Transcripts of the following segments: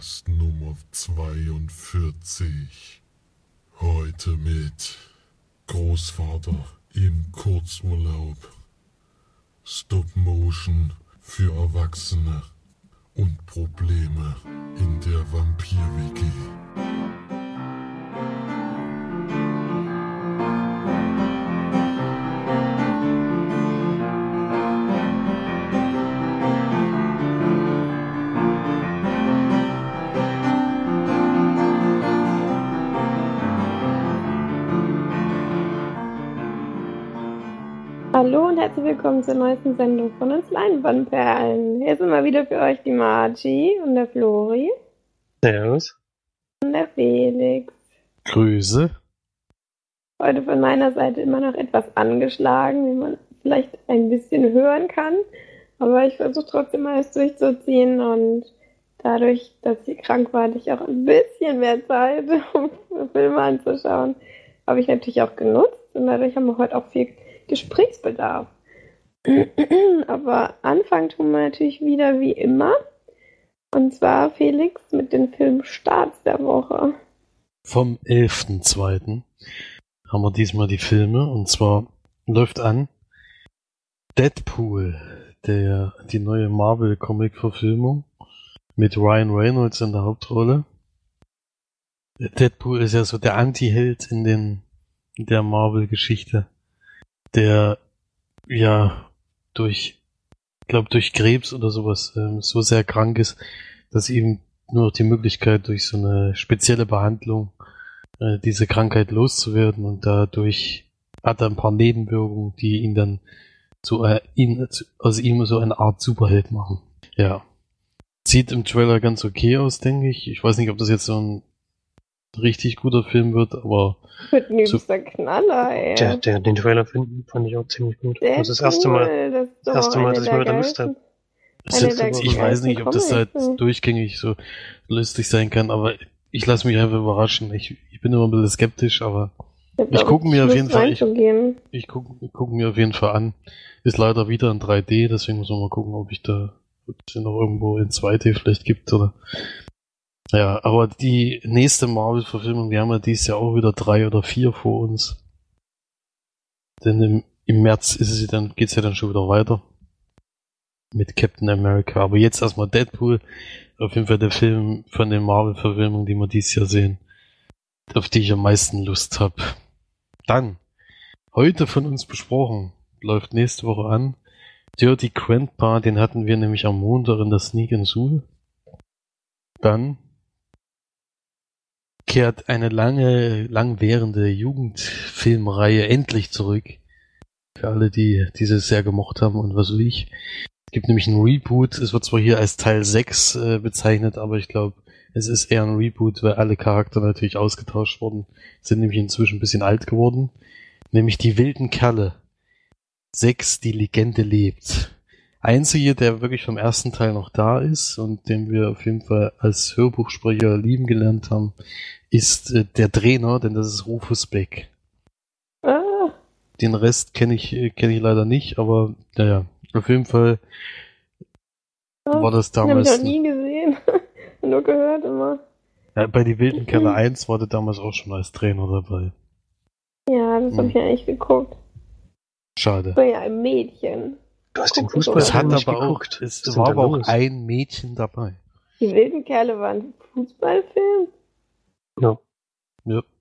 Podcast Nummer 42. Heute mit Großvater im Kurzurlaub, Stop Motion für Erwachsene und Probleme in der Vampir-WG. Herzlich willkommen zur neuesten Sendung von uns Leinwandperlen. Hier sind mal wieder für euch die Margie und der Flori Servus. und der Felix. Grüße. Heute von meiner Seite immer noch etwas angeschlagen, wie man vielleicht ein bisschen hören kann. Aber ich versuche trotzdem alles durchzuziehen und dadurch, dass ich krank war, hatte ich auch ein bisschen mehr Zeit, um Filme anzuschauen. Habe ich natürlich auch genutzt und dadurch haben wir heute auch viel Gesprächsbedarf. Aber anfangen tun wir natürlich wieder wie immer. Und zwar Felix mit den Filmstarts der Woche. Vom 11.02. haben wir diesmal die Filme und zwar läuft an Deadpool, der, die neue Marvel-Comic-Verfilmung mit Ryan Reynolds in der Hauptrolle. Deadpool ist ja so der Anti-Held in in der Marvel-Geschichte, der ja durch, glaube durch Krebs oder sowas ähm, so sehr krank ist, dass ihm nur noch die Möglichkeit durch so eine spezielle Behandlung äh, diese Krankheit loszuwerden und dadurch hat er ein paar Nebenwirkungen, die ihn dann zu, äh, ihn, zu, aus ihm so eine Art Superheld machen. Ja. Sieht im Trailer ganz okay aus, denke ich. Ich weiß nicht, ob das jetzt so ein richtig guter Film wird, aber Mit ein übster Knaller, ey. Der, der, den Trailer finden, fand ich auch ziemlich gut. Der das ist das erste cool. Mal. Das, erste Mal, dass ich mal wieder Lust der ich weiß nicht, ob das halt durchgängig so lustig sein kann, aber ich lasse mich einfach überraschen. Ich, ich bin immer ein bisschen skeptisch, aber ich auch guck mir auf jeden Fall- ich- ich gucke guck mir auf jeden Fall an. Ist leider wieder in 3D, deswegen muss man mal gucken, ob ich da ob es den noch irgendwo in 2D vielleicht gibt oder. Ja, aber die nächste Marvel-Verfilmung, die haben wir dieses Jahr auch wieder drei oder vier vor uns. Denn im, im März ist es dann, geht's ja dann schon wieder weiter. Mit Captain America. Aber jetzt erstmal Deadpool. Auf jeden Fall der Film von den Marvel-Verfilmungen, die wir dieses Jahr sehen. Auf die ich am meisten Lust habe. Dann heute von uns besprochen, läuft nächste Woche an. Dirty Grandpa, den hatten wir nämlich am Montag in der Sneak and Soul. Dann kehrt eine lange, langwährende Jugendfilmreihe endlich zurück. Für alle, die diese sehr gemocht haben und was weiß ich. Es gibt nämlich ein Reboot. Es wird zwar hier als Teil 6 äh, bezeichnet, aber ich glaube, es ist eher ein Reboot, weil alle Charakter natürlich ausgetauscht wurden. Sind nämlich inzwischen ein bisschen alt geworden. Nämlich die wilden Kerle. Sechs, die Legende lebt. Einzige, der wirklich vom ersten Teil noch da ist und den wir auf jeden Fall als Hörbuchsprecher lieben gelernt haben, ist äh, der Trainer, denn das ist Rufus Beck. Ah, Den Rest kenne ich, äh, kenne ich leider nicht, aber naja, auf jeden Fall war das den habe ich damals. noch nie gesehen. Nur gehört immer. Ja, bei die wilden Kerle 1 war der damals auch schon als Trainer dabei. Ja, das habe Hm. ich ja eigentlich geguckt. Schade. So ja, ein Mädchen. Du hast den Fußball Es hat nicht aber auch, geguckt. es war aber auch ein Mädchen dabei. Die wilden Kerle waren ein Fußballfilm? Ja. Ja.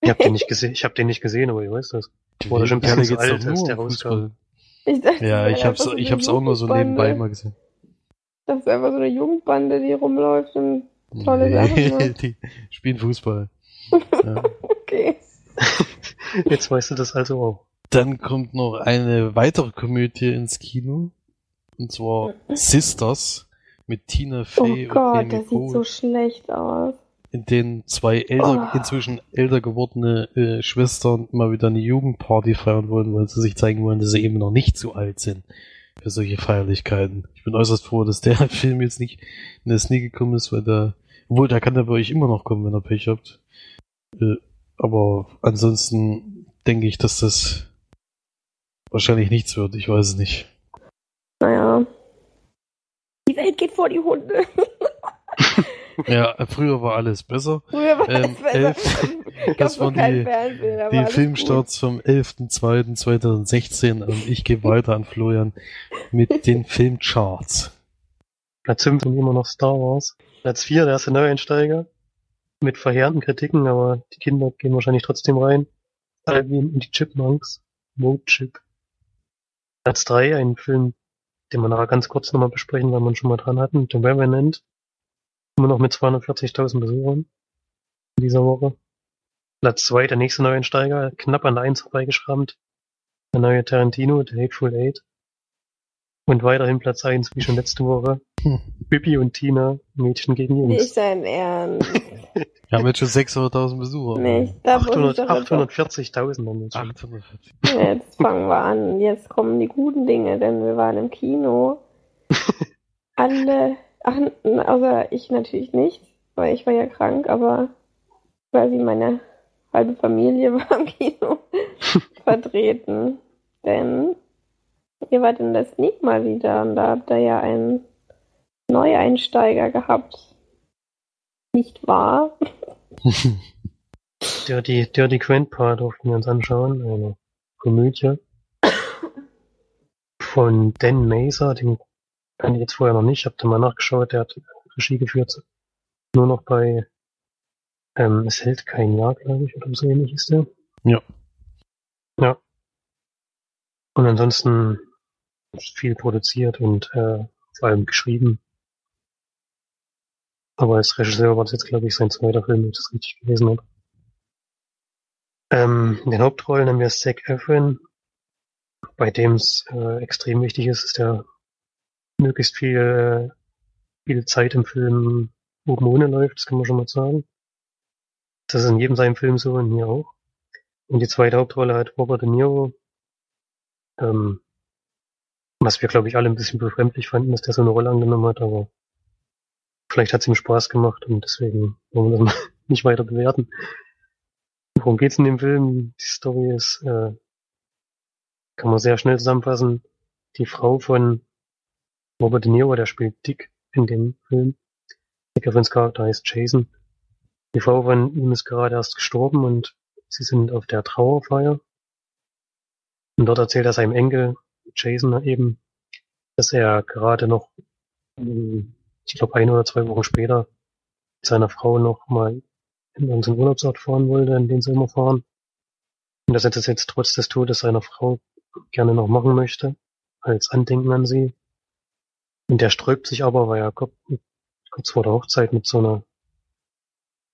Ich hab den nicht gesehen, ich hab den nicht gesehen, aber ich weiß das. Die Wurde schon ein bisschen zu alt, als der rauskam. Ich dachte, Ja, ich hab's, so ich hab's auch nur so nebenbei mal gesehen. Das ist einfach so eine Jugendbande, die rumläuft und tolle Sachen macht. die spielen Fußball. Ja. Okay. Jetzt weißt du das also auch. Dann kommt noch eine weitere Komödie ins Kino. Und zwar Sisters mit Tina Oh Fey und Gott, Amy das sieht Cole, so schlecht aus. In denen zwei älter, Oh. inzwischen älter gewordene äh, Schwestern mal wieder eine Jugendparty feiern wollen, weil sie sich zeigen wollen, dass sie eben noch nicht so alt sind für solche Feierlichkeiten. Ich bin äußerst froh, dass der Film jetzt nicht in der Sneak gekommen ist, weil da, obwohl, da kann der bei euch immer noch kommen, wenn ihr Pech habt. Äh, aber ansonsten denke ich, dass das wahrscheinlich nichts wird. Ich weiß es nicht. Naja. Die Welt geht vor die Hunde. Ja, früher war alles besser. Früher war Ähm, es besser. elf. Das waren die- Die alles Filmstarts vom 11.02.2016 und ich gebe weiter an Florian mit den Filmcharts. Platz 5 sind immer noch Star Wars. Platz 4, der erste Neueinsteiger. Mit verheerenden Kritiken, aber die Kinder gehen wahrscheinlich trotzdem rein. Alvin und die Chipmunks. Road Chip. Platz 3, ein Film, den wir nachher ganz kurz nochmal besprechen, weil wir ihn schon mal dran hatten. The Revenant. Immer noch mit 240.000 Besuchern in dieser Woche. Platz 2, der nächste Neueinsteiger, knapp an der 1 vorbeigeschrammt. Der neue Tarantino, The Hateful Eight. Und weiterhin Platz 1, wie schon letzte Woche. Hm. Bibi und Tina, Mädchen gegen gut. Nicht Jungs. dein Ernst. Wir haben jetzt schon 600.000 Besucher. Nicht. Da muss ich 800 doch jetzt 840.000 haben wir jetzt schon. 840. Jetzt fangen wir an. Jetzt kommen die guten Dinge, denn wir waren im Kino. Alle, ach, außer ich natürlich nicht, weil ich war ja krank, aber quasi meine halbe Familie war im Kino vertreten. Denn ihr wart in der Sneak mal wieder und da habt ihr ja einen Neueinsteiger gehabt. Nicht wahr? Dirty, Dirty Grandpa durften wir uns anschauen. Eine Komödie von Dan Mazer, den kannte ich jetzt vorher noch nicht. Ich habe da mal nachgeschaut, der hat Regie geführt. Nur noch bei ähm, Es hält kein Jahr, glaube ich, oder so ähnlich ist der. Ja. Ja. Und ansonsten viel produziert und äh, vor allem geschrieben. Aber als Regisseur war das jetzt, glaube ich, sein zweiter Film, wenn ich das richtig gelesen habe. Ähm, in den Hauptrollen haben wir Zac Efron, bei dem es äh, extrem wichtig ist, dass der möglichst viel, äh, viel Zeit im Film oben ohne läuft, das kann man schon mal sagen. Das ist in jedem seinem Film so und hier auch. Und die zweite Hauptrolle hat Robert De Niro, ähm, was wir, glaube ich, alle ein bisschen befremdlich fanden, dass der so eine Rolle angenommen hat, aber vielleicht hat es ihm Spaß gemacht und deswegen wollen wir das nicht weiter bewerten. Worum geht's in dem Film? Die Story ist, äh, kann man sehr schnell zusammenfassen. Die Frau von Robert De Niro, der spielt Dick in dem Film. Dick Evans Charakter heißt Jason. Die Frau von ihm ist gerade erst gestorben und sie sind auf der Trauerfeier. Und dort erzählt er seinem Enkel, Jason eben, dass er gerade noch, ähm, ich glaube ein oder zwei Wochen später, mit seiner Frau noch mal in unseren Urlaubsort fahren wollte, in den sie immer fahren. Und dass er das jetzt trotz des Todes seiner Frau gerne noch machen möchte, als Andenken an sie. Und der sträubt sich aber, weil er kurz, kurz vor der Hochzeit mit so einer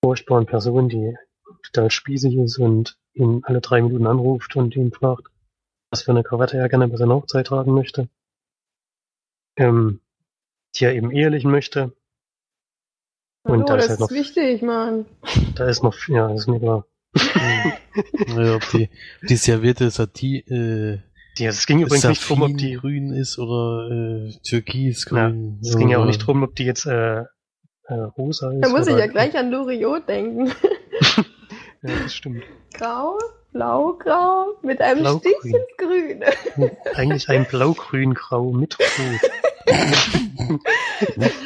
furchtbaren Person, die total spießig ist und ihn alle drei Minuten anruft und ihn fragt, was für eine Krawatte er gerne bei seiner Hochzeit tragen möchte. Ähm, die er eben ehelichen möchte. Und Hallo, da ist das halt noch- ist wichtig, Mann. Da ist noch, ja, das ist mir klar. naja, ob die, die Serviette Sati, äh, Die, es ging übrigens nicht drum, ob die, grün ist oder äh, türkisgrün. es ging ja auch nicht drum, ob die jetzt äh, äh, rosa ist. Da muss ich ja gleich an Loriot denken. Ja, das stimmt. Grau, blau, grau, mit einem Blau-grün. Stich ins Grüne. Eigentlich ein blau-grün-grau mit Rot.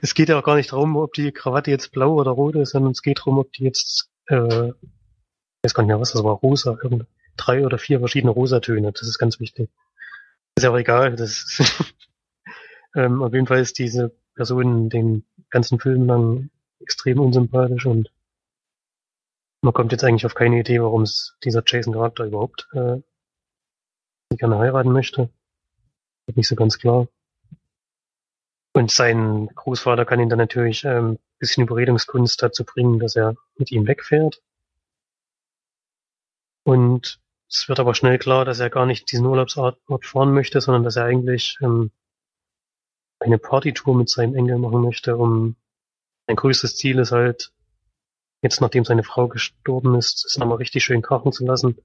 es geht ja auch gar nicht darum, ob die Krawatte jetzt blau oder rot ist, sondern es geht darum, ob die jetzt, äh, ich weiß gar nicht mehr, was das war, rosa, irgend drei oder vier verschiedene Rosatöne. Das ist ganz wichtig. Ist ja auch egal. Das ähm, auf jeden Fall ist diese Person den ganzen Film lang extrem unsympathisch und man kommt jetzt eigentlich auf keine Idee, warum es dieser Jason Charakter überhaupt äh, gerne heiraten möchte. Wird nicht so ganz klar. Und sein Großvater kann ihn dann natürlich ähm, ein bisschen Überredungskunst dazu bringen, dass er mit ihm wegfährt. Und es wird aber schnell klar, dass er gar nicht diesen Urlaubsort Ort fahren möchte, sondern dass er eigentlich ähm, eine Partytour mit seinem Enkel machen möchte, um sein größtes Ziel ist halt, jetzt nachdem seine Frau gestorben ist, es nochmal richtig schön krachen zu lassen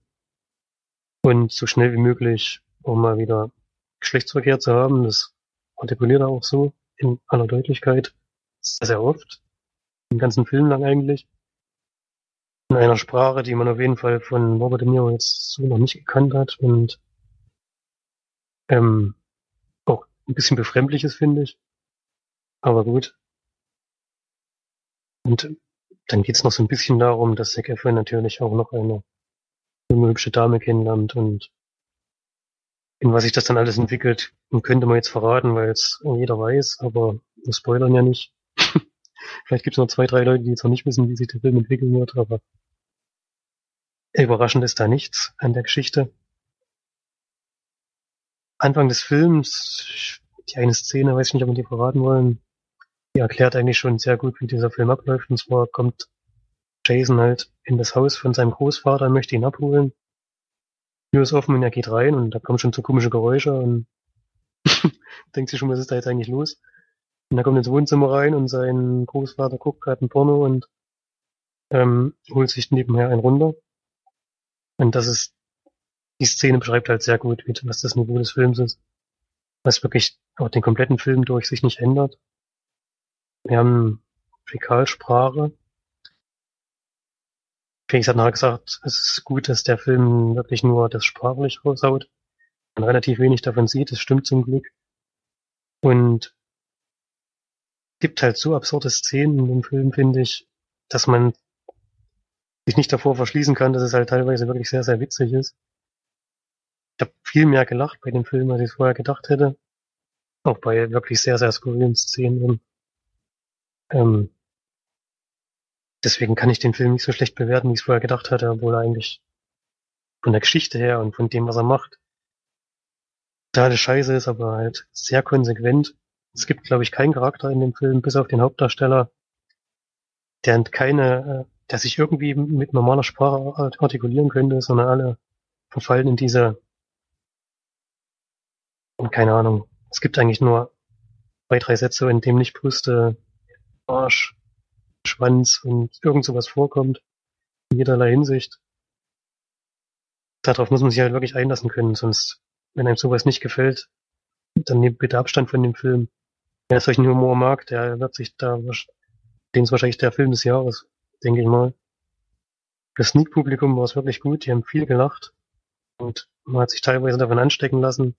und so schnell wie möglich, um mal wieder Geschlechtsverkehr zu haben. Das artikuliert er auch so in aller Deutlichkeit sehr, sehr oft. Den ganzen Film lang eigentlich. In einer Sprache, die man auf jeden Fall von Robert De Niro jetzt so noch nicht gekannt hat und ähm, auch ein bisschen befremdlich ist, finde ich. Aber gut. Und dann geht's noch so ein bisschen darum, dass Zac Efron natürlich auch noch eine junge, hübsche Dame kennenlernt und in was sich das dann alles entwickelt, könnte man jetzt verraten, weil es jeder weiß, aber wir spoilern ja nicht. Vielleicht gibt es noch zwei, drei Leute, die jetzt noch nicht wissen, wie sich der Film entwickeln wird, aber überraschend ist da nichts an der Geschichte. Anfang des Films, die eine Szene, weiß ich nicht, ob wir die verraten wollen, die erklärt eigentlich schon sehr gut, wie dieser Film abläuft. Und zwar kommt Jason halt in das Haus von seinem Großvater, möchte ihn abholen. Tür ist offen und er geht rein und da kommen schon so komische Geräusche und denkt sich schon, was ist da jetzt eigentlich los? Und er kommt ins Wohnzimmer rein und sein Großvater guckt gerade ein Porno und ähm, holt sich nebenher ein runter. Und das ist, die Szene beschreibt halt sehr gut, was das Niveau des Films ist. Was wirklich auch den kompletten Film durch sich nicht ändert. Wir haben Fäkalsprache. Felix hat nachher gesagt, es ist gut, dass der Film wirklich nur das sprachlich raushaut. Man relativ wenig davon sieht, das stimmt zum Glück. Und gibt halt so absurde Szenen in dem Film, finde ich, dass man sich nicht davor verschließen kann, dass es halt teilweise wirklich sehr, sehr witzig ist. Ich habe viel mehr gelacht bei dem Film, als ich vorher gedacht hätte. Auch bei wirklich sehr, sehr skurrilen Szenen. Ähm, deswegen kann ich den Film nicht so schlecht bewerten, wie ich es vorher gedacht hatte, obwohl er eigentlich von der Geschichte her und von dem, was er macht, totale Scheiße ist, aber halt sehr konsequent es gibt, glaube ich, keinen Charakter in dem Film, bis auf den Hauptdarsteller, der keine, der sich irgendwie mit normaler Sprache artikulieren könnte, sondern alle verfallen in diese, keine Ahnung, es gibt eigentlich nur zwei, drei Sätze, in dem nicht Brüste, Arsch, Schwanz und irgend sowas vorkommt, in jederlei Hinsicht. Darauf muss man sich halt wirklich einlassen können, sonst, wenn einem sowas nicht gefällt, dann nehmt bitte Abstand von dem Film. Wer solchen Humor mag, der wird sich da, den ist wahrscheinlich der Film des Jahres, denke ich mal. Das Sneak-Publikum war es wirklich gut, die haben viel gelacht und man hat sich teilweise davon anstecken lassen.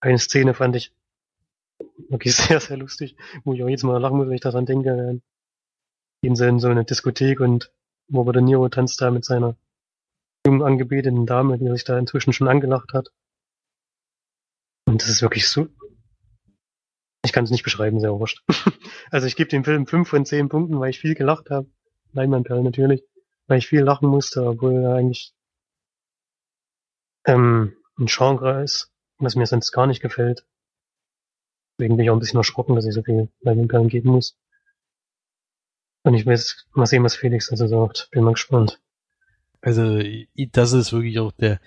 Eine Szene fand ich wirklich sehr, sehr lustig, wo ich auch jedes Mal lachen muss, wenn ich daran denke. Gehen sie in so eine Diskothek und Robert De Niro tanzt da mit seiner jungen angebeteten Dame, die sich da inzwischen schon angelacht hat. Und das ist wirklich so, ich kann es nicht beschreiben, sehr wurscht. also ich gebe dem Film fünf von zehn Punkten, weil ich viel gelacht habe. Leinwandperle natürlich. Weil ich viel lachen musste, obwohl er eigentlich ähm, ein Genre ist, was mir sonst gar nicht gefällt. Deswegen bin ich auch ein bisschen erschrocken, dass ich so viel Leinwandperlen geben muss. Und ich jetzt mal sehen, was Felix dazu sagt. Bin mal gespannt. Also, das ist wirklich auch der,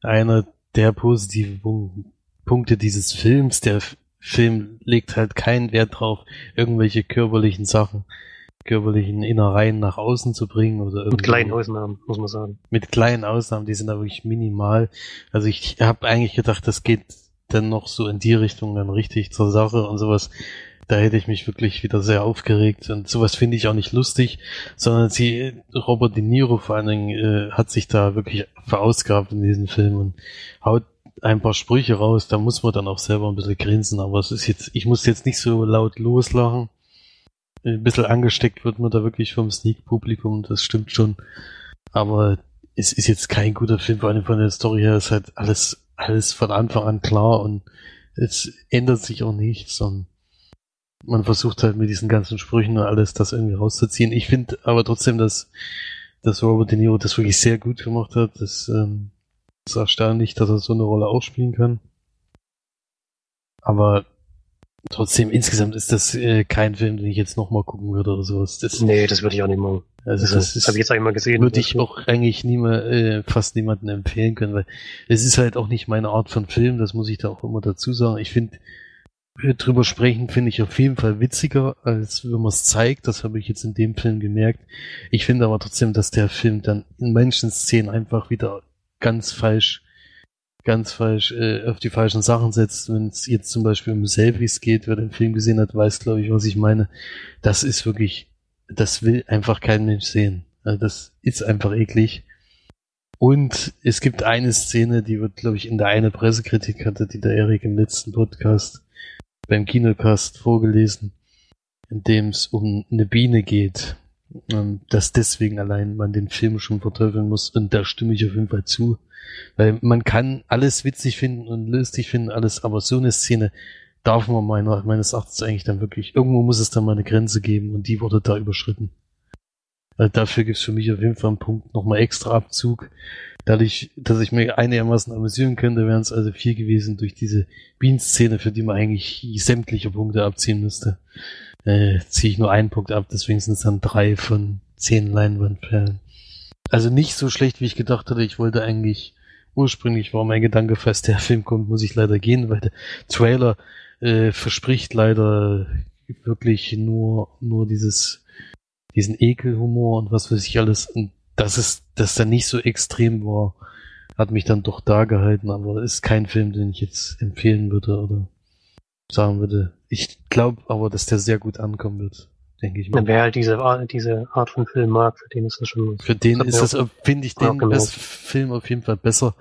einer der positiven Punkte dieses Films. Der Film legt halt keinen Wert drauf, irgendwelche körperlichen Sachen, körperlichen Innereien nach außen zu bringen oder Mit kleinen Ausnahmen, muss man sagen. Mit kleinen Ausnahmen, die sind da wirklich minimal. Also ich habe eigentlich gedacht, das geht dann noch so in die Richtung dann richtig zur Sache und sowas. Da hätte ich mich wirklich wieder sehr aufgeregt und sowas finde ich auch nicht lustig, sondern sie, Robert De Niro vor allen Dingen, äh, hat sich da wirklich verausgabt in diesem Film und haut ein paar Sprüche raus, da muss man dann auch selber ein bisschen grinsen, aber es ist jetzt, ich muss jetzt nicht so laut loslachen. Ein bisschen angesteckt wird man da wirklich vom Sneak-Publikum, das stimmt schon. Aber es ist jetzt kein guter Film, vor allem von der Story her ist halt alles, alles von Anfang an klar und es ändert sich auch nichts und man versucht halt mit diesen ganzen Sprüchen und alles das irgendwie rauszuziehen. Ich finde aber trotzdem, dass, dass Robert De Niro das wirklich sehr gut gemacht hat. Das ähm, ist erstaunlich, dass er so eine Rolle auch spielen kann. Aber trotzdem, insgesamt ist das äh, kein Film, den ich jetzt nochmal gucken würde oder sowas. Das, nee, das würde ich auch nicht machen. Also, also das, das habe ich jetzt einmal gesehen. Würde ich auch eigentlich niemand, äh, fast niemanden empfehlen können, weil es ist halt auch nicht meine Art von Film, das muss ich da auch immer dazu sagen. Ich finde, drüber sprechen finde ich auf jeden Fall witziger, als wenn man es zeigt. Das habe ich jetzt in dem Film gemerkt. Ich finde aber trotzdem, dass der Film dann in manchen Szenen einfach wieder ganz falsch, ganz falsch äh, auf die falschen Sachen setzt. Wenn es jetzt zum Beispiel um Selfies geht, wer den Film gesehen hat, weiß, glaube ich, was ich meine. Das ist wirklich, das will einfach kein Mensch sehen. Also das ist einfach eklig. Und es gibt eine Szene, die wird, glaube ich, in der eine Pressekritik hatte, die der Erik im letzten Podcast beim Kinocast vorgelesen, in dem es um eine Biene geht. Und dass deswegen allein man den Film schon verteufeln muss. Und da stimme ich auf jeden Fall zu. Weil man kann alles witzig finden und lustig finden, alles, aber so eine Szene darf man meiner, meines Erachtens eigentlich dann wirklich, irgendwo muss es dann mal eine Grenze geben und die wurde da überschritten. Also dafür gibt's für mich auf jeden Fall einen Punkt, nochmal extra Abzug. Dadurch, dass ich mir einigermaßen amüsieren könnte, wären es also vier gewesen durch diese Bean-Szene, für die man eigentlich sämtliche Punkte abziehen müsste. Äh, ziehe ich nur einen Punkt ab, deswegen sind es dann drei von zehn Leinwandperlen. Also nicht so schlecht, wie ich gedacht hatte. Ich wollte eigentlich, ursprünglich war mein Gedanke fest, der Film kommt, muss ich leider gehen, weil der Trailer äh, verspricht leider wirklich nur, nur dieses diesen Ekelhumor und was weiß ich alles. Und dass es, dass der nicht so extrem war, hat mich dann doch da gehalten, aber ist kein Film, den ich jetzt empfehlen würde oder sagen würde. Ich glaube aber, dass der sehr gut ankommen wird, denke ich mal. Wer halt diese, diese Art von Film mag, für den ist das schon. Für den ist das, finde ich, den das Film auf jeden Fall besser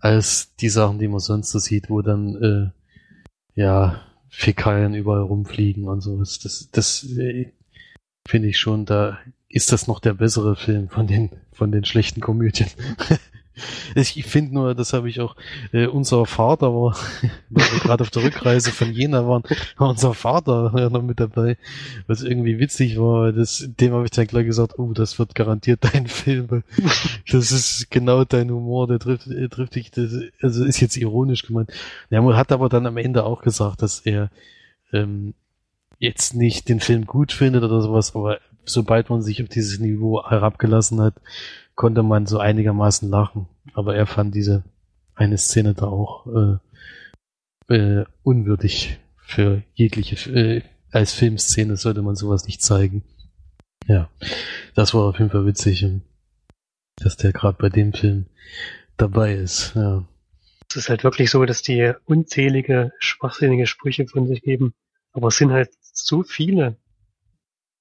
als die Sachen, die man sonst so sieht, wo dann äh, ja Fäkalien überall rumfliegen und sowas. Das, das äh, finde ich schon, da ist das noch der bessere Film von den, von den schlechten Komödien. ich finde nur, das habe ich auch, äh, unser Vater war, weil wir gerade auf der Rückreise von Jena waren, war unser Vater ja noch mit dabei, was irgendwie witzig war. Das, dem habe ich dann gleich gesagt, oh, das wird garantiert dein Film. Das ist genau dein Humor, der trifft, der trifft dich, das, also ist jetzt ironisch gemeint. Er hat aber dann am Ende auch gesagt, dass er ähm, jetzt nicht den Film gut findet oder sowas, aber sobald man sich auf dieses Niveau herabgelassen hat, konnte man so einigermaßen lachen. Aber er fand diese eine Szene da auch äh, äh, unwürdig für jegliche, äh, als Filmszene sollte man sowas nicht zeigen. Ja, das war auf jeden Fall witzig, dass der gerade bei dem Film dabei ist. Ja. Es ist halt wirklich so, dass die unzählige schwachsinnige Sprüche von sich geben, aber es sind halt so viele.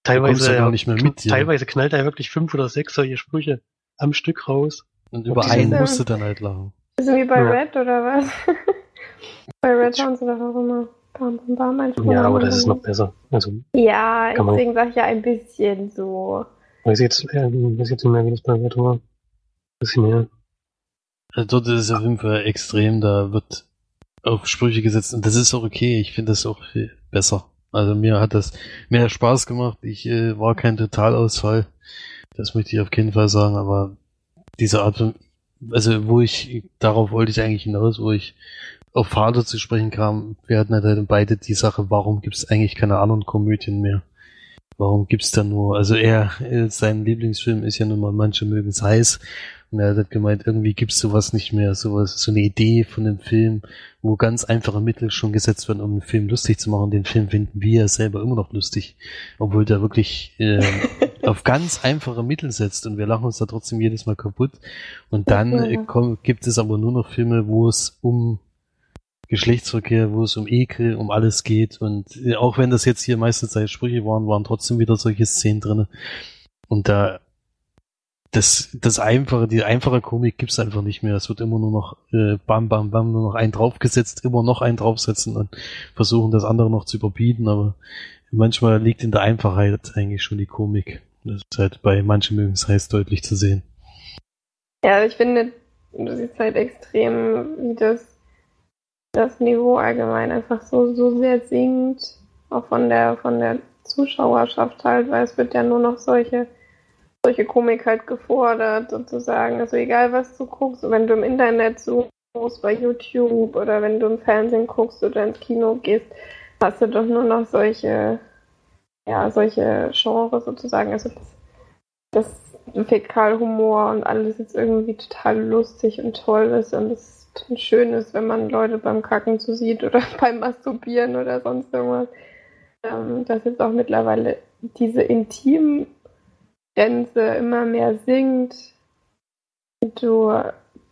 Teilweise, ja nicht mehr mit, teilweise knallt er wirklich fünf oder sechs solche Sprüche am Stück raus. Und über einen musst du dann halt lachen. Ist wie bei ja. Red oder was? bei Red haben sie doch auch immer Bam, bam, bam. Ja, aber das ist noch besser. Also, ja, deswegen sag ich ja ein bisschen so. Weiß jetzt, äh, weiß jetzt nicht mehr, wie das bei Red war. Ein bisschen mehr. Also dort ist es auf jeden Fall extrem, da wird auf Sprüche gesetzt und das ist auch okay. Ich finde das auch viel besser. Also mir hat das mehr Spaß gemacht. Ich äh, war kein Totalausfall. Das möchte ich auf keinen Fall sagen, aber diese Art von, also wo ich, darauf wollte ich eigentlich hinaus, wo ich auf Vater zu sprechen kam, wir hatten halt beide die Sache, warum gibt es eigentlich keine anderen Komödien mehr? Warum gibt's da nur, also er, sein Lieblingsfilm ist ja nun mal, manche mögen es heiß, und er hat gemeint, irgendwie gibt's sowas nicht mehr, sowas, so eine Idee von einem Film, wo ganz einfache Mittel schon gesetzt werden, um einen Film lustig zu machen. Den Film finden wir selber immer noch lustig, obwohl der wirklich äh, auf ganz einfache Mittel setzt und wir lachen uns da trotzdem jedes Mal kaputt. Und dann äh, kommt, gibt es aber nur noch Filme, wo es um Geschlechtsverkehr, wo es um Ekel, um alles geht. Und äh, auch wenn das jetzt hier meistens seine Sprüche waren, waren trotzdem wieder solche Szenen drinne. Und da das, das einfache, die einfache Komik gibt's einfach nicht mehr. Es wird immer nur noch äh, bam, bam, bam, nur noch einen draufgesetzt, immer noch einen draufsetzen und versuchen das andere noch zu überbieten, aber manchmal liegt in der Einfachheit eigentlich schon die Komik. Das ist halt bei manchen mögen es heiß deutlich zu sehen. Ja, ich finde, du siehst halt extrem, wie das, das Niveau allgemein einfach so, so sehr sinkt, auch von der, von der Zuschauerschaft halt, weil es wird ja nur noch solche solche Komik halt gefordert, sozusagen. Also egal, was du guckst, wenn du im Internet suchst, bei YouTube oder wenn du im Fernsehen guckst oder ins Kino gehst, hast du doch nur noch solche, ja, solche Genres sozusagen. Also das, das Fäkalhumor und alles jetzt irgendwie total lustig und toll ist und schön ist, wenn man Leute beim Kacken zu sieht oder beim Masturbieren oder sonst irgendwas. Ähm, dass jetzt auch mittlerweile diese intimen immer mehr sinkt, du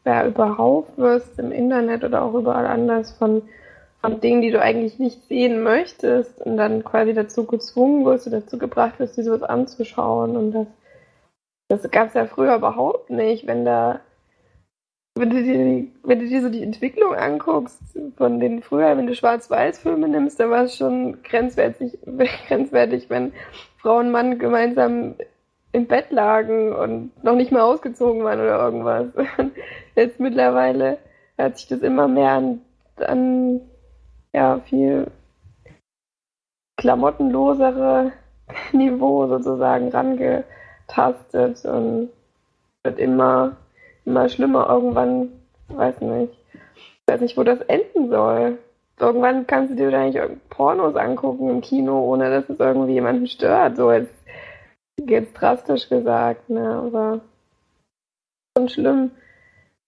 ja, überhaupt wirst im Internet oder auch überall anders von, von Dingen, die du eigentlich nicht sehen möchtest und dann quasi dazu gezwungen wirst oder dazu gebracht wirst, dir sowas anzuschauen. Und das, das gab es ja früher überhaupt nicht, wenn da wenn du dir, wenn du dir so die Entwicklung anguckst, von den früher, wenn du Schwarz-Weiß-Filme nimmst, da war es schon grenzwertig, grenzwertig, wenn Frau und Mann gemeinsam im Bett lagen und noch nicht mal ausgezogen waren oder irgendwas. Jetzt mittlerweile hat sich das immer mehr an, an ja, viel klamottenlosere Niveau sozusagen rangetastet und wird immer, immer schlimmer. Irgendwann, weiß nicht, weiß nicht, wo das enden soll. Irgendwann kannst du dir wahrscheinlich Pornos angucken im Kino, ohne dass es irgendwie jemanden stört. So jetzt, jetzt drastisch gesagt, ne, aber schon schlimm.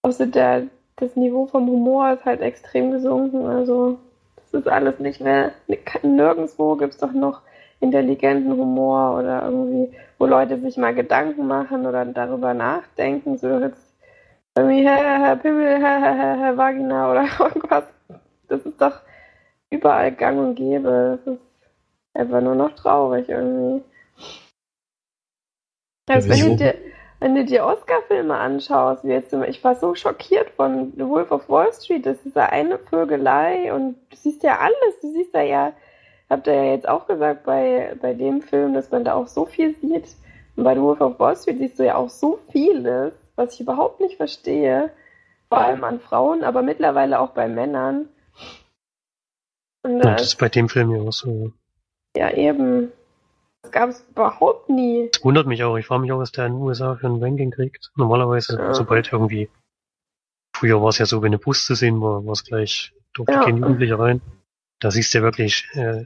Außer der, das Niveau vom Humor ist halt extrem gesunken. Also, das ist alles nicht mehr. Nirgendwo gibt es doch noch intelligenten Humor oder irgendwie, wo Leute sich mal Gedanken machen oder darüber nachdenken, so jetzt irgendwie Pimmel, Vagina oder irgendwas. Das ist doch überall gang und gäbe. Das ist einfach nur noch traurig irgendwie. Also wenn du dir, wenn du dir Oscar-Filme anschaust, wie jetzt, ich war so schockiert von The Wolf of Wall Street, das ist ja eine Vögelei und du siehst ja alles, du siehst da ja habt ihr ja jetzt auch gesagt bei, bei dem Film, dass man da auch so viel sieht. Und bei The Wolf of Wall Street siehst du ja auch so vieles, was ich überhaupt nicht verstehe. Vor allem an Frauen, aber mittlerweile auch bei Männern. Und, das, das ist bei dem Film ja auch so. Ja, eben. Das gab es überhaupt nie. Das wundert mich auch. Ich frage mich auch, was der in den USA für ein Ranking kriegt. Normalerweise, ja. sobald irgendwie. Früher war es ja so, wenn eine Bus zu sehen war, war es gleich, durfte ja. kein Jugendlicher rein. Da siehst du ja wirklich äh,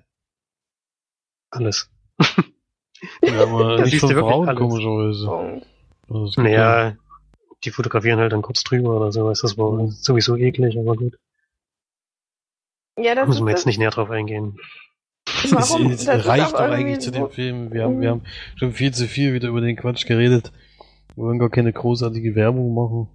alles. Ja, aber das nicht von Frauen komischerweise. Also, naja, die fotografieren halt dann kurz drüber oder so, ist das war mhm. sowieso eklig, aber gut. Ja, das Müssen wir jetzt nicht näher drauf eingehen. Warum? Es, es reicht doch eigentlich zu dem Film. Wir haben, wir haben schon viel zu viel wieder über den Quatsch geredet. Wir wollen gar keine großartige Werbung machen.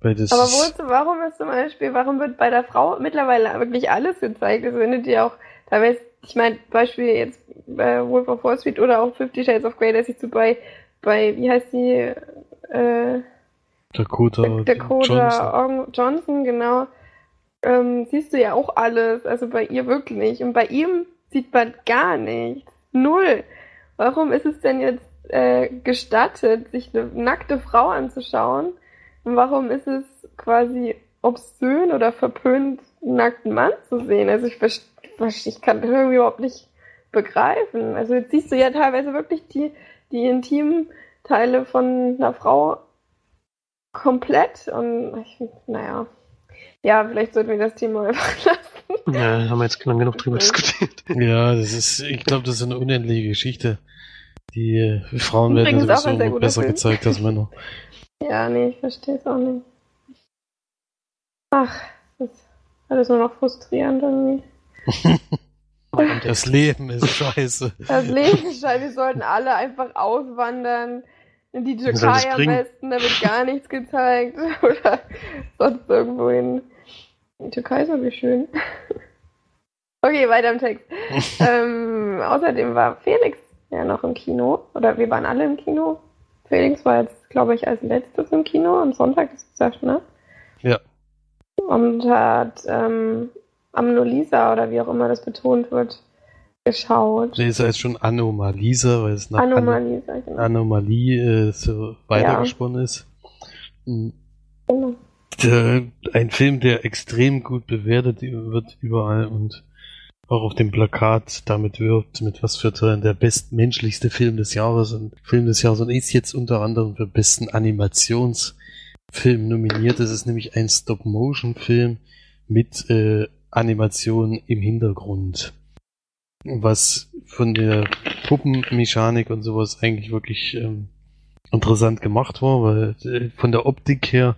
Weil das Aber wo ist, warum ist zum Beispiel, warum wird bei der Frau mittlerweile wirklich alles gezeigt? Also wenn du dir auch teilweise ich meine, Beispiel jetzt bei Wolf of Wall Street oder auch Fifty Shades of Grey, dass ich so bei, bei, wie heißt die, äh, Dakota, Dakota Johnson. Johnson, genau, ähm, siehst du ja auch alles, also bei ihr wirklich. Und bei ihm sieht man gar nichts. Null. Warum ist es denn jetzt äh, gestattet, sich eine nackte Frau anzuschauen? Und warum ist es quasi obszön oder verpönt, einen nackten Mann zu sehen? Also ich ich kann irgendwie überhaupt nicht begreifen. Also jetzt siehst du ja teilweise wirklich die, die intimen Teile von einer Frau komplett und ich, naja. Ja, vielleicht sollten wir das Thema einfach lassen. Ja, haben wir jetzt lang genug drüber diskutiert. Ja, das ist, ich glaube, das ist eine unendliche Geschichte. Die äh, Frauen werden sowieso besser Film. gezeigt als Männer. Ja, nee, ich verstehe es auch nicht. Ach, das ist alles nur noch frustrierend irgendwie. das Leben ist scheiße. Das Leben ist scheiße. Wir sollten alle einfach auswandern. In die Türkei am besten, da wird gar nichts gezeigt. Oder sonst irgendwo hin. Die Türkei ist wirklich schön. Okay, weiter im Text. ähm, außerdem war Felix ja noch im Kino. Oder wir waren alle im Kino. Felix war jetzt, glaube ich, als letztes im Kino. Am Sonntag ist es gesagt, ne? Ja. Und hat ähm, Amnolisa oder wie auch immer das betont wird, geschaut. Nee, es heißt schon Anomalisa, weil es nach Anomalisa, genau. Anomalie äh, so weitergesponnen ja. ist. Mhm. Genau. Der, ein Film, der extrem gut bewertet wird überall und auch auf dem Plakat damit wirbt, mit was für Teilen der bestmenschlichste Film des Jahres und Film des Jahres und ist jetzt unter anderem für besten Animationsfilm nominiert. Das ist nämlich ein Stop-Motion-Film mit äh, Animation im Hintergrund. Was von der Puppenmechanik und sowas eigentlich wirklich ähm, interessant gemacht war, weil äh, von der Optik her,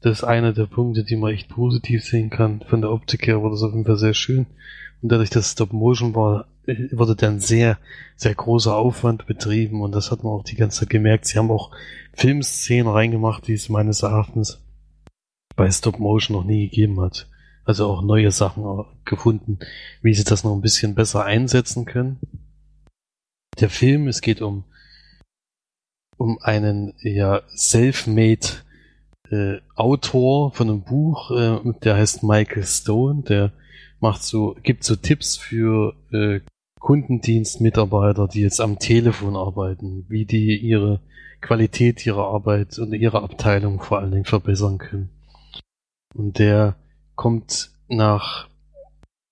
das ist einer der Punkte, die man echt positiv sehen kann. Von der Optik her war das auf jeden Fall sehr schön. Und dadurch, dass Stop Motion war, äh, wurde dann sehr, sehr großer Aufwand betrieben und das hat man auch die ganze Zeit gemerkt. Sie haben auch Filmszenen reingemacht, die es meines Erachtens bei Stop Motion noch nie gegeben hat also auch neue Sachen gefunden, wie sie das noch ein bisschen besser einsetzen können. Der Film, es geht um um einen ja self-made äh, Autor von einem Buch, äh, der heißt Michael Stone, der macht so, gibt so Tipps für äh, Kundendienstmitarbeiter, die jetzt am Telefon arbeiten, wie die ihre Qualität ihrer Arbeit und ihre Abteilung vor allen Dingen verbessern können. Und der kommt nach